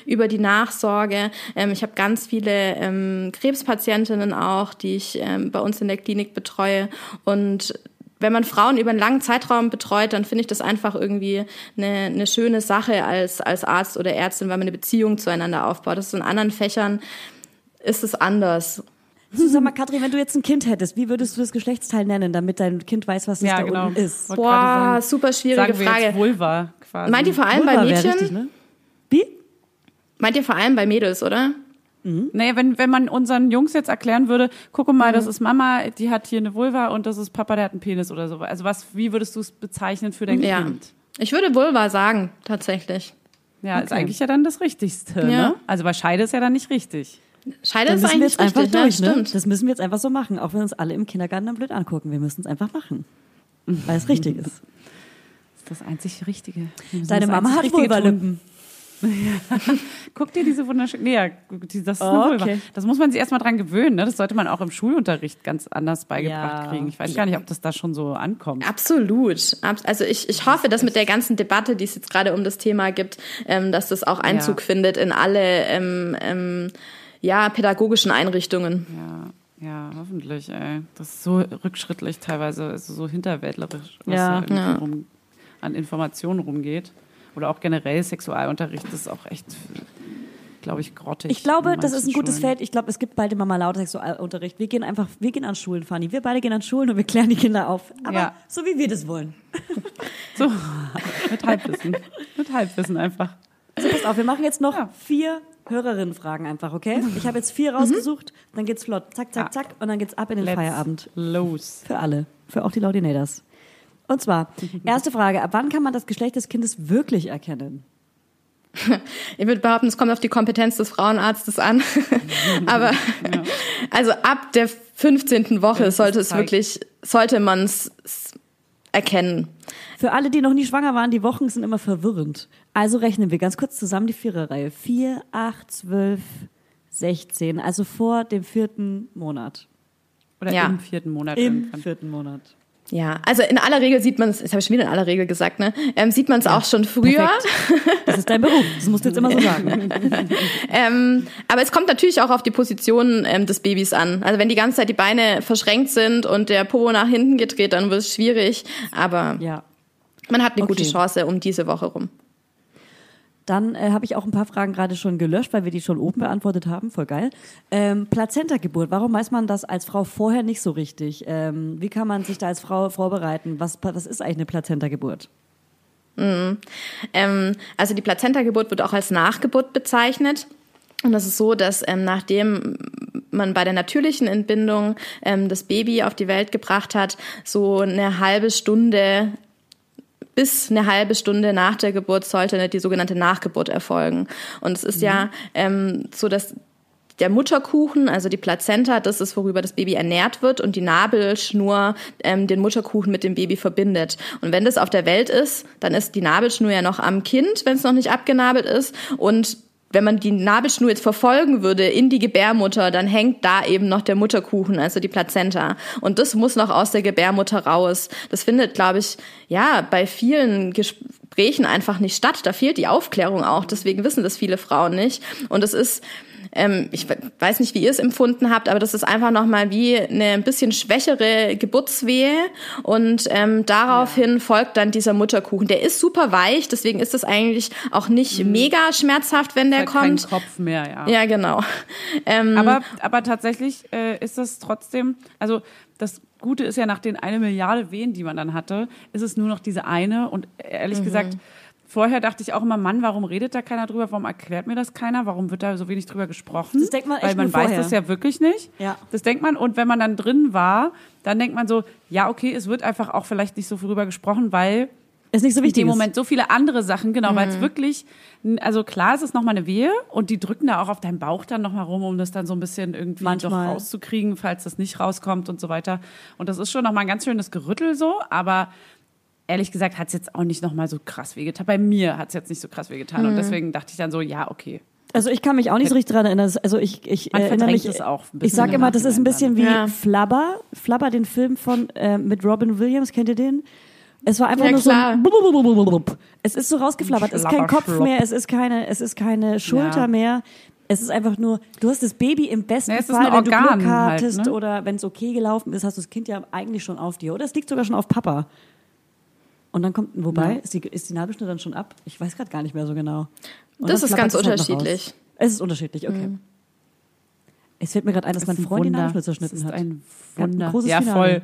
über die Nachsorge. Ähm, ich habe ganz viele ähm, Krebspatientinnen auch, die ich ähm, bei uns in der Klinik betreue. Und wenn man Frauen über einen langen Zeitraum betreut, dann finde ich das einfach irgendwie eine, eine schöne Sache als, als Arzt oder Ärztin, weil man eine Beziehung zueinander aufbaut. Das ist in anderen Fächern ist es anders. Mal, Katrin, wenn du jetzt ein Kind hättest, wie würdest du das Geschlechtsteil nennen, damit dein Kind weiß, was es Ja, da genau. unten ist? Boah, sagen, super schwierige Sagen wir Frage. jetzt Vulva quasi. Meint ihr vor allem bei Vulva wär Mädchen? richtig, ne? Wie? Meint ihr vor allem bei Mädels, oder? Naja, wenn, wenn man unseren Jungs jetzt erklären würde, guck mal, Mhm. das ist Mama, die hat hier eine Vulva und das ist Papa, der hat einen Penis oder so. Also was, wie würdest du es bezeichnen für dein Ja. Kind? Ich würde Vulva sagen, tatsächlich. Ja, ist Okay. eigentlich ja dann das Richtigste, Ja. ne? Also bei Scheide ist ja dann nicht richtig. Scheide ist müssen wir eigentlich jetzt einfach richtig, durch, ja, ne? stimmt. Das müssen wir jetzt einfach so machen, auch wenn uns alle im Kindergarten dann blöd angucken. Wir müssen es einfach machen, weil es richtig ist. Das ist das einzig Richtige. Deine Mama hat. Vulvalippen. Guck dir diese wunderschönen. Nee, ja, das ist Oh, okay. Das muss man sich erstmal dran gewöhnen. Ne? Das sollte man auch im Schulunterricht ganz anders beigebracht Ja. kriegen. Ich weiß gar nicht, ob das da schon so ankommt. Absolut. Abs- Also ich, ich hoffe, dass mit der ganzen Debatte, die es jetzt gerade um das Thema gibt, ähm, dass das auch Einzug Ja. findet in alle ähm, ähm, ja, pädagogischen Einrichtungen. Ja, ja, hoffentlich, ey. Das ist so rückschrittlich teilweise, also so hinterwäldlerisch, was Ja. da irgendwie Ja. rum, an Informationen rumgeht. Oder auch generell Sexualunterricht, das ist auch echt, glaube ich, grottig. Ich glaube, das ist ein manchen gutes Schulen. Feld. Ich glaube, es gibt bald immer mal lauter Sexualunterricht. Wir gehen einfach, wir gehen an Schulen, Fanny. Wir beide gehen an Schulen und wir klären die Kinder auf. Aber Ja. so wie wir das wollen. So, mit Halbwissen. mit Halbwissen einfach. So, pass auf, wir machen jetzt noch Ja. vier Hörerinnenfragen einfach, okay? Ich habe jetzt vier rausgesucht, dann geht's flott. Zack, zack, Ja. zack und dann geht's ab in den Let's Feierabend. Los. Für alle. Für auch die Laudinators. Und zwar, erste Frage, ab wann kann man das Geschlecht des Kindes wirklich erkennen? Ich würde behaupten, es kommt auf die Kompetenz des Frauenarztes an. Aber also ab der 15. Woche sollte es zeigt. wirklich, sollte man es erkennen. Für alle, die noch nie schwanger waren, die Wochen sind immer verwirrend. Also rechnen wir ganz kurz zusammen die Viererreihe. Vier, acht, zwölf, sechzehn. Also vor dem vierten Monat. Oder Ja. im vierten Monat Im irgendwann. vierten Monat. Ja, also in aller Regel sieht man es, das habe ich schon wieder in aller Regel gesagt, ne? Ähm, sieht man es auch schon früher. Das ist dein Beruf. Das musst du jetzt immer so sagen. Ähm, aber es kommt natürlich auch auf die Position ähm, des Babys an. Also wenn die ganze Zeit die Beine verschränkt sind und der Po nach hinten gedreht, dann wird es schwierig. Aber Ja. man hat eine Okay. gute Chance um diese Woche rum. Dann äh, habe ich auch ein paar Fragen gerade schon gelöscht, weil wir die schon oben beantwortet haben. Voll geil. Ähm, Plazenta-Geburt. Warum weiß man das als Frau vorher nicht so richtig? Ähm, wie kann man sich da als Frau vorbereiten? Was, was ist eigentlich eine Plazenta-Geburt? Ähm, also die Plazenta-Geburt wird auch als Nachgeburt bezeichnet. Und das ist so, dass ähm, nachdem man bei der natürlichen Entbindung ähm, das Baby auf die Welt gebracht hat, so eine halbe Stunde bis eine halbe Stunde nach der Geburt sollte die sogenannte Nachgeburt erfolgen. Und es ist ja ähm, so, dass der Mutterkuchen, also die Plazenta, das ist, worüber das Baby ernährt wird und die Nabelschnur ähm, den Mutterkuchen mit dem Baby verbindet. Und wenn das auf der Welt ist, dann ist die Nabelschnur ja noch am Kind, wenn es noch nicht abgenabelt ist. Und wenn man die Nabelschnur jetzt verfolgen würde in die Gebärmutter, dann hängt da eben noch der Mutterkuchen, also die Plazenta. Und das muss noch aus der Gebärmutter raus. Das findet, glaube ich, ja, bei vielen Gesprächen einfach nicht statt. Da fehlt die Aufklärung auch. Deswegen wissen das viele Frauen nicht. Und es ist, ähm, ich weiß nicht, wie ihr es empfunden habt, aber das ist einfach nochmal wie eine ein bisschen schwächere Geburtswehe und ähm, daraufhin folgt dann dieser Mutterkuchen. Der ist super weich, deswegen ist es eigentlich auch nicht mega schmerzhaft, wenn der Halt kommt. kein Kopf mehr, ja. Ja, genau. Ähm, Aber, aber tatsächlich äh, ist das trotzdem, also das Gute ist ja, nach den eine Milliarde Wehen, die man dann hatte, ist es nur noch diese eine. Und ehrlich Mhm. gesagt, vorher dachte ich auch immer, Mann, warum redet da keiner drüber? Warum erklärt mir das keiner? Warum wird da so wenig drüber gesprochen? Das denkt man echt Weil man weiß vorher. das ja wirklich nicht. Ja. Das denkt man. Und wenn man dann drin war, dann denkt man so, ja, okay, es wird einfach auch vielleicht nicht so viel drüber gesprochen, weil Ist nicht so in wichtig. dem Moment so viele andere Sachen, genau, weil Mhm. es wirklich, also klar, es ist nochmal eine Wehe und die drücken da auch auf deinem Bauch dann nochmal rum, um das dann so ein bisschen irgendwie Manchmal. doch rauszukriegen, falls das nicht rauskommt und so weiter. Und das ist schon nochmal ein ganz schönes Gerüttel so, aber ehrlich gesagt hat es jetzt auch nicht nochmal so krass wehgetan. Bei mir hat es jetzt nicht so krass wehgetan Mhm. und deswegen dachte ich dann so, ja, okay. Also ich kann mich auch nicht so richtig daran erinnern. Also ich, ich Man erinnere mich. es auch ein ich bisschen sage im immer, das ist ein bisschen wie. Ja. Flubber. Flubber, den Film von äh, mit Robin Williams, kennt ihr den? Es war einfach Ja, nur klar. so ein Blub. Es ist so rausgeflabbert. Es ist kein Kopf Schlabberschlopp. mehr, es ist keine, es ist keine Schulter Ja. mehr. Es ist einfach nur, du hast das Baby im besten Ja, es ist Fall, wenn du Organ Glück halt, hattest ne? oder wenn es okay gelaufen ist, hast du das Kind ja eigentlich schon auf dir. Oder es liegt sogar schon auf Papa. Und dann kommt, wobei, Ja. ist, die, ist die Nabelschnur dann schon ab? Ich weiß gerade gar nicht mehr so genau. Und Das ist ganz halt unterschiedlich. raus. Es ist unterschiedlich, okay. Es fällt mir gerade ein, dass mein ist ein Freund die. Nabelschnur Das zerschnitten ist hat. ein Er hat ein Wunder. großes ja, Finale. voll.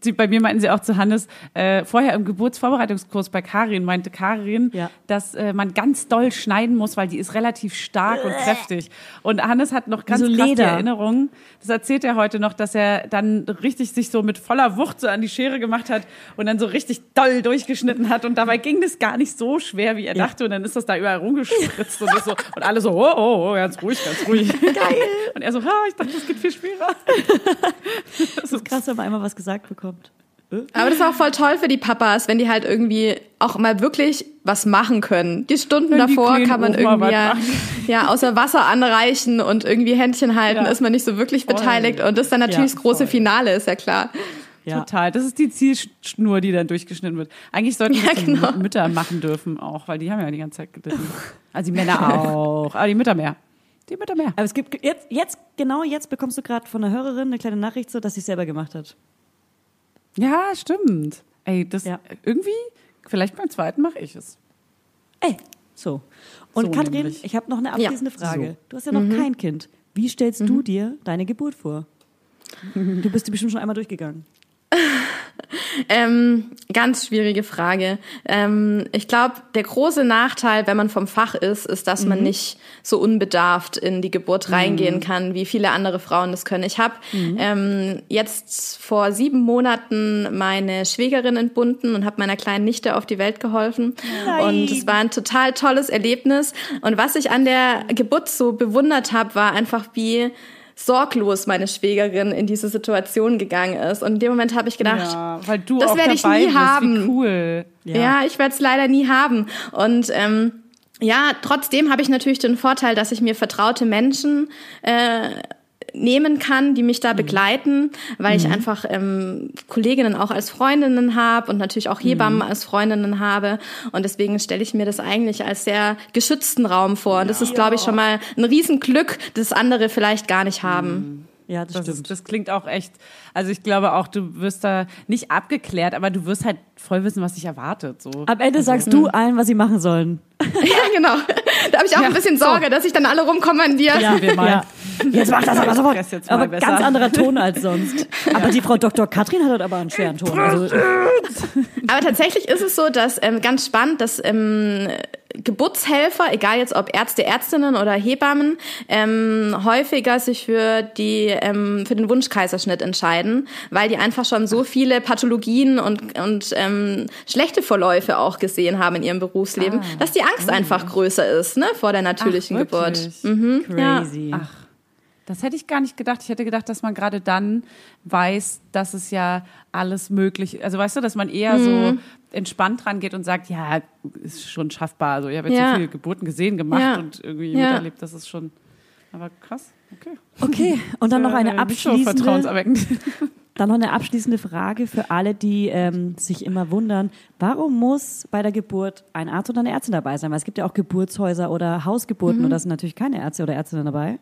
Sie, bei mir meinten sie auch zu Hannes, äh, vorher im Geburtsvorbereitungskurs bei Karin meinte Karin, Ja. dass äh, man ganz doll schneiden muss, weil die ist relativ stark und kräftig. Und Hannes hat noch ganz so krass die Leder. Erinnerung, das erzählt er heute noch, dass er dann richtig sich so mit voller Wucht so an die Schere gemacht hat und dann so richtig doll durchgeschnitten hat. Und dabei ging das gar nicht so schwer, wie er Ja. dachte. Und dann ist das da überall rumgespritzt und, so, und alle so, oh, oh, oh, ganz ruhig, ganz ruhig. Geil. Und er so, ha, ich dachte, das geht viel schwerer. Das ist krass, wenn man einmal was gesagt bekommt. Aber das ist auch voll toll für die Papas, wenn die halt irgendwie auch mal wirklich was machen können. Die Stunden Wenn die davor Kleinen kann man irgendwie ja, ja außer Wasser anreichen und irgendwie Händchen halten, Ja. ist man nicht so wirklich Voll. beteiligt. Und das ist dann natürlich Ja, das große voll. Finale, ist ja klar. Ja. Total. Das ist die Zielschnur, die dann durchgeschnitten wird. Eigentlich sollten Ja, das die genau. Mütter machen dürfen auch, weil die haben ja die ganze Zeit gelitten. Also die Männer auch. Aber die Mütter mehr. Die Mütter mehr. Aber es gibt jetzt, jetzt, genau jetzt bekommst du gerade von einer Hörerin eine kleine Nachricht so, dass sie es selber gemacht hat. Ja, stimmt. Ey, das Ja. irgendwie, vielleicht beim zweiten mache ich es. Ey, so. Und So Katrin, nämlich. ich habe noch eine abschließende Frage. so. Du hast ja noch kein Kind. Wie stellst du dir deine Geburt vor? Du bist die bestimmt schon einmal durchgegangen. Ähm, ganz schwierige Frage. Ähm, ich glaube, der große Nachteil, wenn man vom Fach ist, ist, dass man nicht so unbedarft in die Geburt reingehen kann, wie viele andere Frauen das können. Ich habe ähm, jetzt vor sieben Monaten meine Schwägerin entbunden und habe meiner kleinen Nichte auf die Welt geholfen. Und es war ein total tolles Erlebnis. Und was ich an der Geburt so bewundert habe, war einfach wie sorglos meine Schwägerin in diese Situation gegangen ist. Und in dem Moment habe ich gedacht, Ja, weil du das werde ich nie bist. haben. Wie cool. ja, ich werde es leider nie haben. Und ähm, ja, trotzdem habe ich natürlich den Vorteil, dass ich mir vertraute Menschen äh, nehmen kann, die mich da begleiten, weil ich einfach ähm, Kolleginnen auch als Freundinnen habe und natürlich auch Hebammen als Freundinnen habe. Und deswegen stelle ich mir das eigentlich als sehr geschützten Raum vor. Und das ist, glaube ich, schon mal ein Riesenglück, das andere vielleicht gar nicht haben. Ja, das, Das, stimmt. ist, das klingt auch echt. Also ich glaube auch, du wirst da nicht abgeklärt, aber du wirst halt voll wissen, was dich erwartet. So. Am Ende sagst du allen, was sie machen sollen. Ja, genau. Da habe ich auch ein bisschen Sorge, dass ich dann alle rumkommandiere. Ja, wir mal. ja. Jetzt mach das aber sofort. jetzt mal Aber besser. ganz anderer Ton als sonst. Aber die Frau Dr. Katrin hat halt aber einen schweren Ton. Also, Aber tatsächlich ist es so, dass ähm, ganz spannend, dass ähm, Geburtshelfer, egal jetzt ob Ärzte, Ärztinnen oder Hebammen, ähm, häufiger sich für die ähm, für den Wunschkaiserschnitt entscheiden, weil die einfach schon so viele Pathologien und und ähm, schlechte Verläufe auch gesehen haben in ihrem Berufsleben, dass die Angst einfach größer ist, ne, vor der natürlichen Ach, Geburt. Mhm, ja. crazy. Ach, das hätte ich gar nicht gedacht. Ich hätte gedacht, dass man gerade dann weiß, dass es ja alles möglich ist. Also weißt du, dass man eher Mhm. so entspannt rangeht und sagt, ja, ist schon schaffbar. Also ich habe jetzt Ja. so viele Geburten gesehen, gemacht Ja. und irgendwie Ja. miterlebt. Das ist schon. Aber krass. Okay. Okay, und dann noch eine Äh, so abschließende, dann noch eine abschließende Frage für alle, die ähm, sich immer wundern, warum muss bei der Geburt ein Arzt oder eine Ärztin dabei sein? Weil es gibt ja auch Geburtshäuser oder Hausgeburten und da sind natürlich keine Ärzte oder Ärztinnen dabei.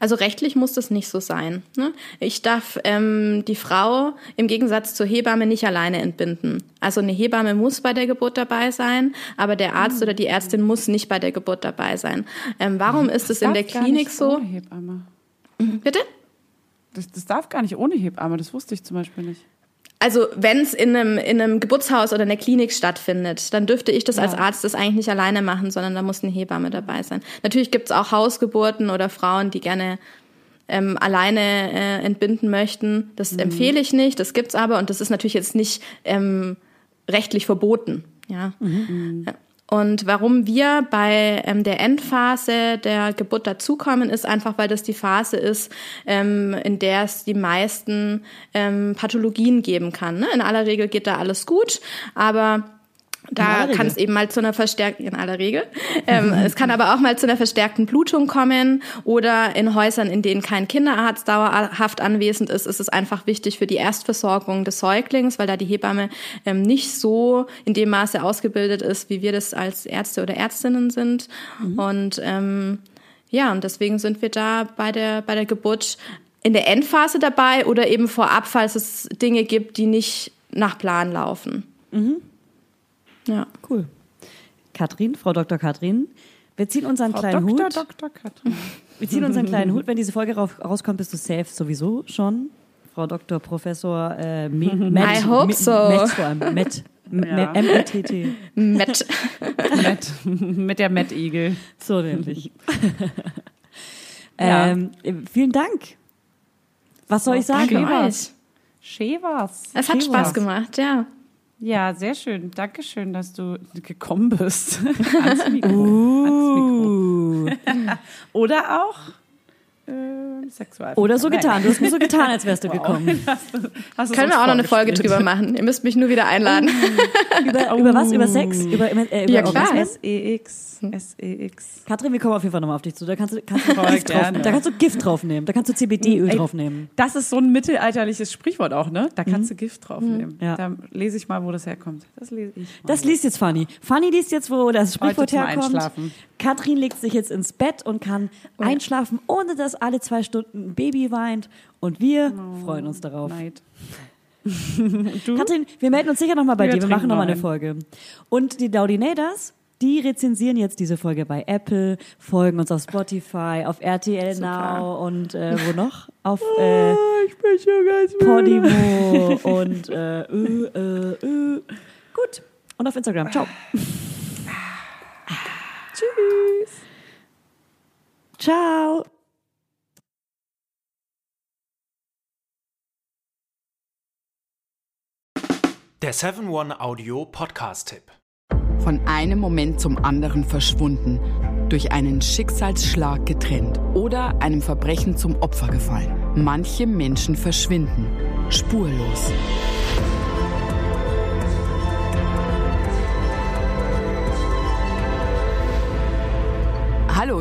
Also rechtlich muss das nicht so sein. Ne? Ich darf ähm, die Frau im Gegensatz zur Hebamme nicht alleine entbinden. Also eine Hebamme muss bei der Geburt dabei sein, aber der Arzt oder die Ärztin muss nicht bei der Geburt dabei sein. Ähm, warum ist es in der Klinik nicht so? Ohne Hebamme. Bitte? Das, das darf gar nicht ohne Hebamme. Das wusste ich zum Beispiel nicht. Also wenn es in einem, in einem Geburtshaus oder in der Klinik stattfindet, dann dürfte ich das als Arzt das eigentlich nicht alleine machen, sondern da muss eine Hebamme dabei sein. Natürlich gibt es auch Hausgeburten oder Frauen, die gerne ähm, alleine äh, entbinden möchten. Das empfehle ich nicht, das gibt's aber und das ist natürlich jetzt nicht ähm, rechtlich verboten. Ja. Ja. Und warum wir bei ähm, der Endphase der Geburt dazukommen, ist einfach, weil das die Phase ist, ähm, in der es die meisten ähm, Pathologien geben kann. Ne? In aller Regel geht da alles gut, aber da kann es eben mal zu einer verstärkten, in aller Regel. Ähm, es kann aber auch mal zu einer verstärkten Blutung kommen oder in Häusern, in denen kein Kinderarzt dauerhaft anwesend ist, ist es einfach wichtig für die Erstversorgung des Säuglings, weil da die Hebamme ähm, nicht so in dem Maße ausgebildet ist, wie wir das als Ärzte oder Ärztinnen sind. Und ähm, ja, und deswegen sind wir da bei der, bei der Geburt in der Endphase dabei oder eben vorab, falls es Dinge gibt, die nicht nach Plan laufen. Ja. Cool. Katrin, Frau Dr. Katrin, wir ziehen unseren Frau kleinen Dr. Hut. Dr. Katrin. Wir ziehen unseren kleinen Hut. Wenn diese Folge rauskommt, bist du safe sowieso schon. Frau Dr. Professor äh, Me- Met, I hope so. Met vor allem. Met. Ja. M-E-T-T. Met. Met, mit der Met-Igel. So nämlich. Ja. ähm, vielen Dank. Was soll ich sagen? Was. euch. Schön was. Es hat Schön Spaß war's. gemacht, ja. Ja, sehr schön. Dankeschön, dass du gekommen bist. Ans Mikro. Ans Mikro. Uh. Oder auch äh, sexuell. Oder so Nein. getan. Du hast mir so getan, als wärst du gekommen. Hast du, hast du Können wir auch noch eine Folge drüber machen. Ihr müsst mich nur wieder einladen. Über, über was? Über Sex? Über, äh, über Ja, klar. S-E-X. S-E-X. Katrin, wir kommen auf jeden Fall nochmal auf dich zu. Da kannst du, kannst du Gift drauf, da kannst du Gift draufnehmen. Da kannst du CBD-Öl Ey, draufnehmen. Das ist so ein mittelalterliches Sprichwort auch, ne? Da kannst du Gift draufnehmen. Ja. Da lese ich mal, wo das herkommt. Das lese ich. Mal. Das liest jetzt Fanny. Fanny liest jetzt, wo das Sprichwort herkommt. Einschlafen. Katrin legt sich jetzt ins Bett und kann einschlafen, ohne dass alle zwei Stunden ein Baby weint. Und wir freuen uns darauf. Neid. Katrin, wir melden uns sicher nochmal bei Wir dir. Wir machen nochmal eine. Folge. Und die Daudinators, die rezensieren jetzt diese Folge bei Apple, folgen uns auf Spotify, auf RTL Now und äh, wo noch? Auf äh, bin schon ganz Podimo und äh, äh, äh, äh. gut. Und auf Instagram. Ciao. Tschüss. Ciao. Der 7-One Audio Podcast-Tipp. Von einem Moment zum anderen verschwunden, durch einen Schicksalsschlag getrennt oder einem Verbrechen zum Opfer gefallen. Manche Menschen verschwinden spurlos.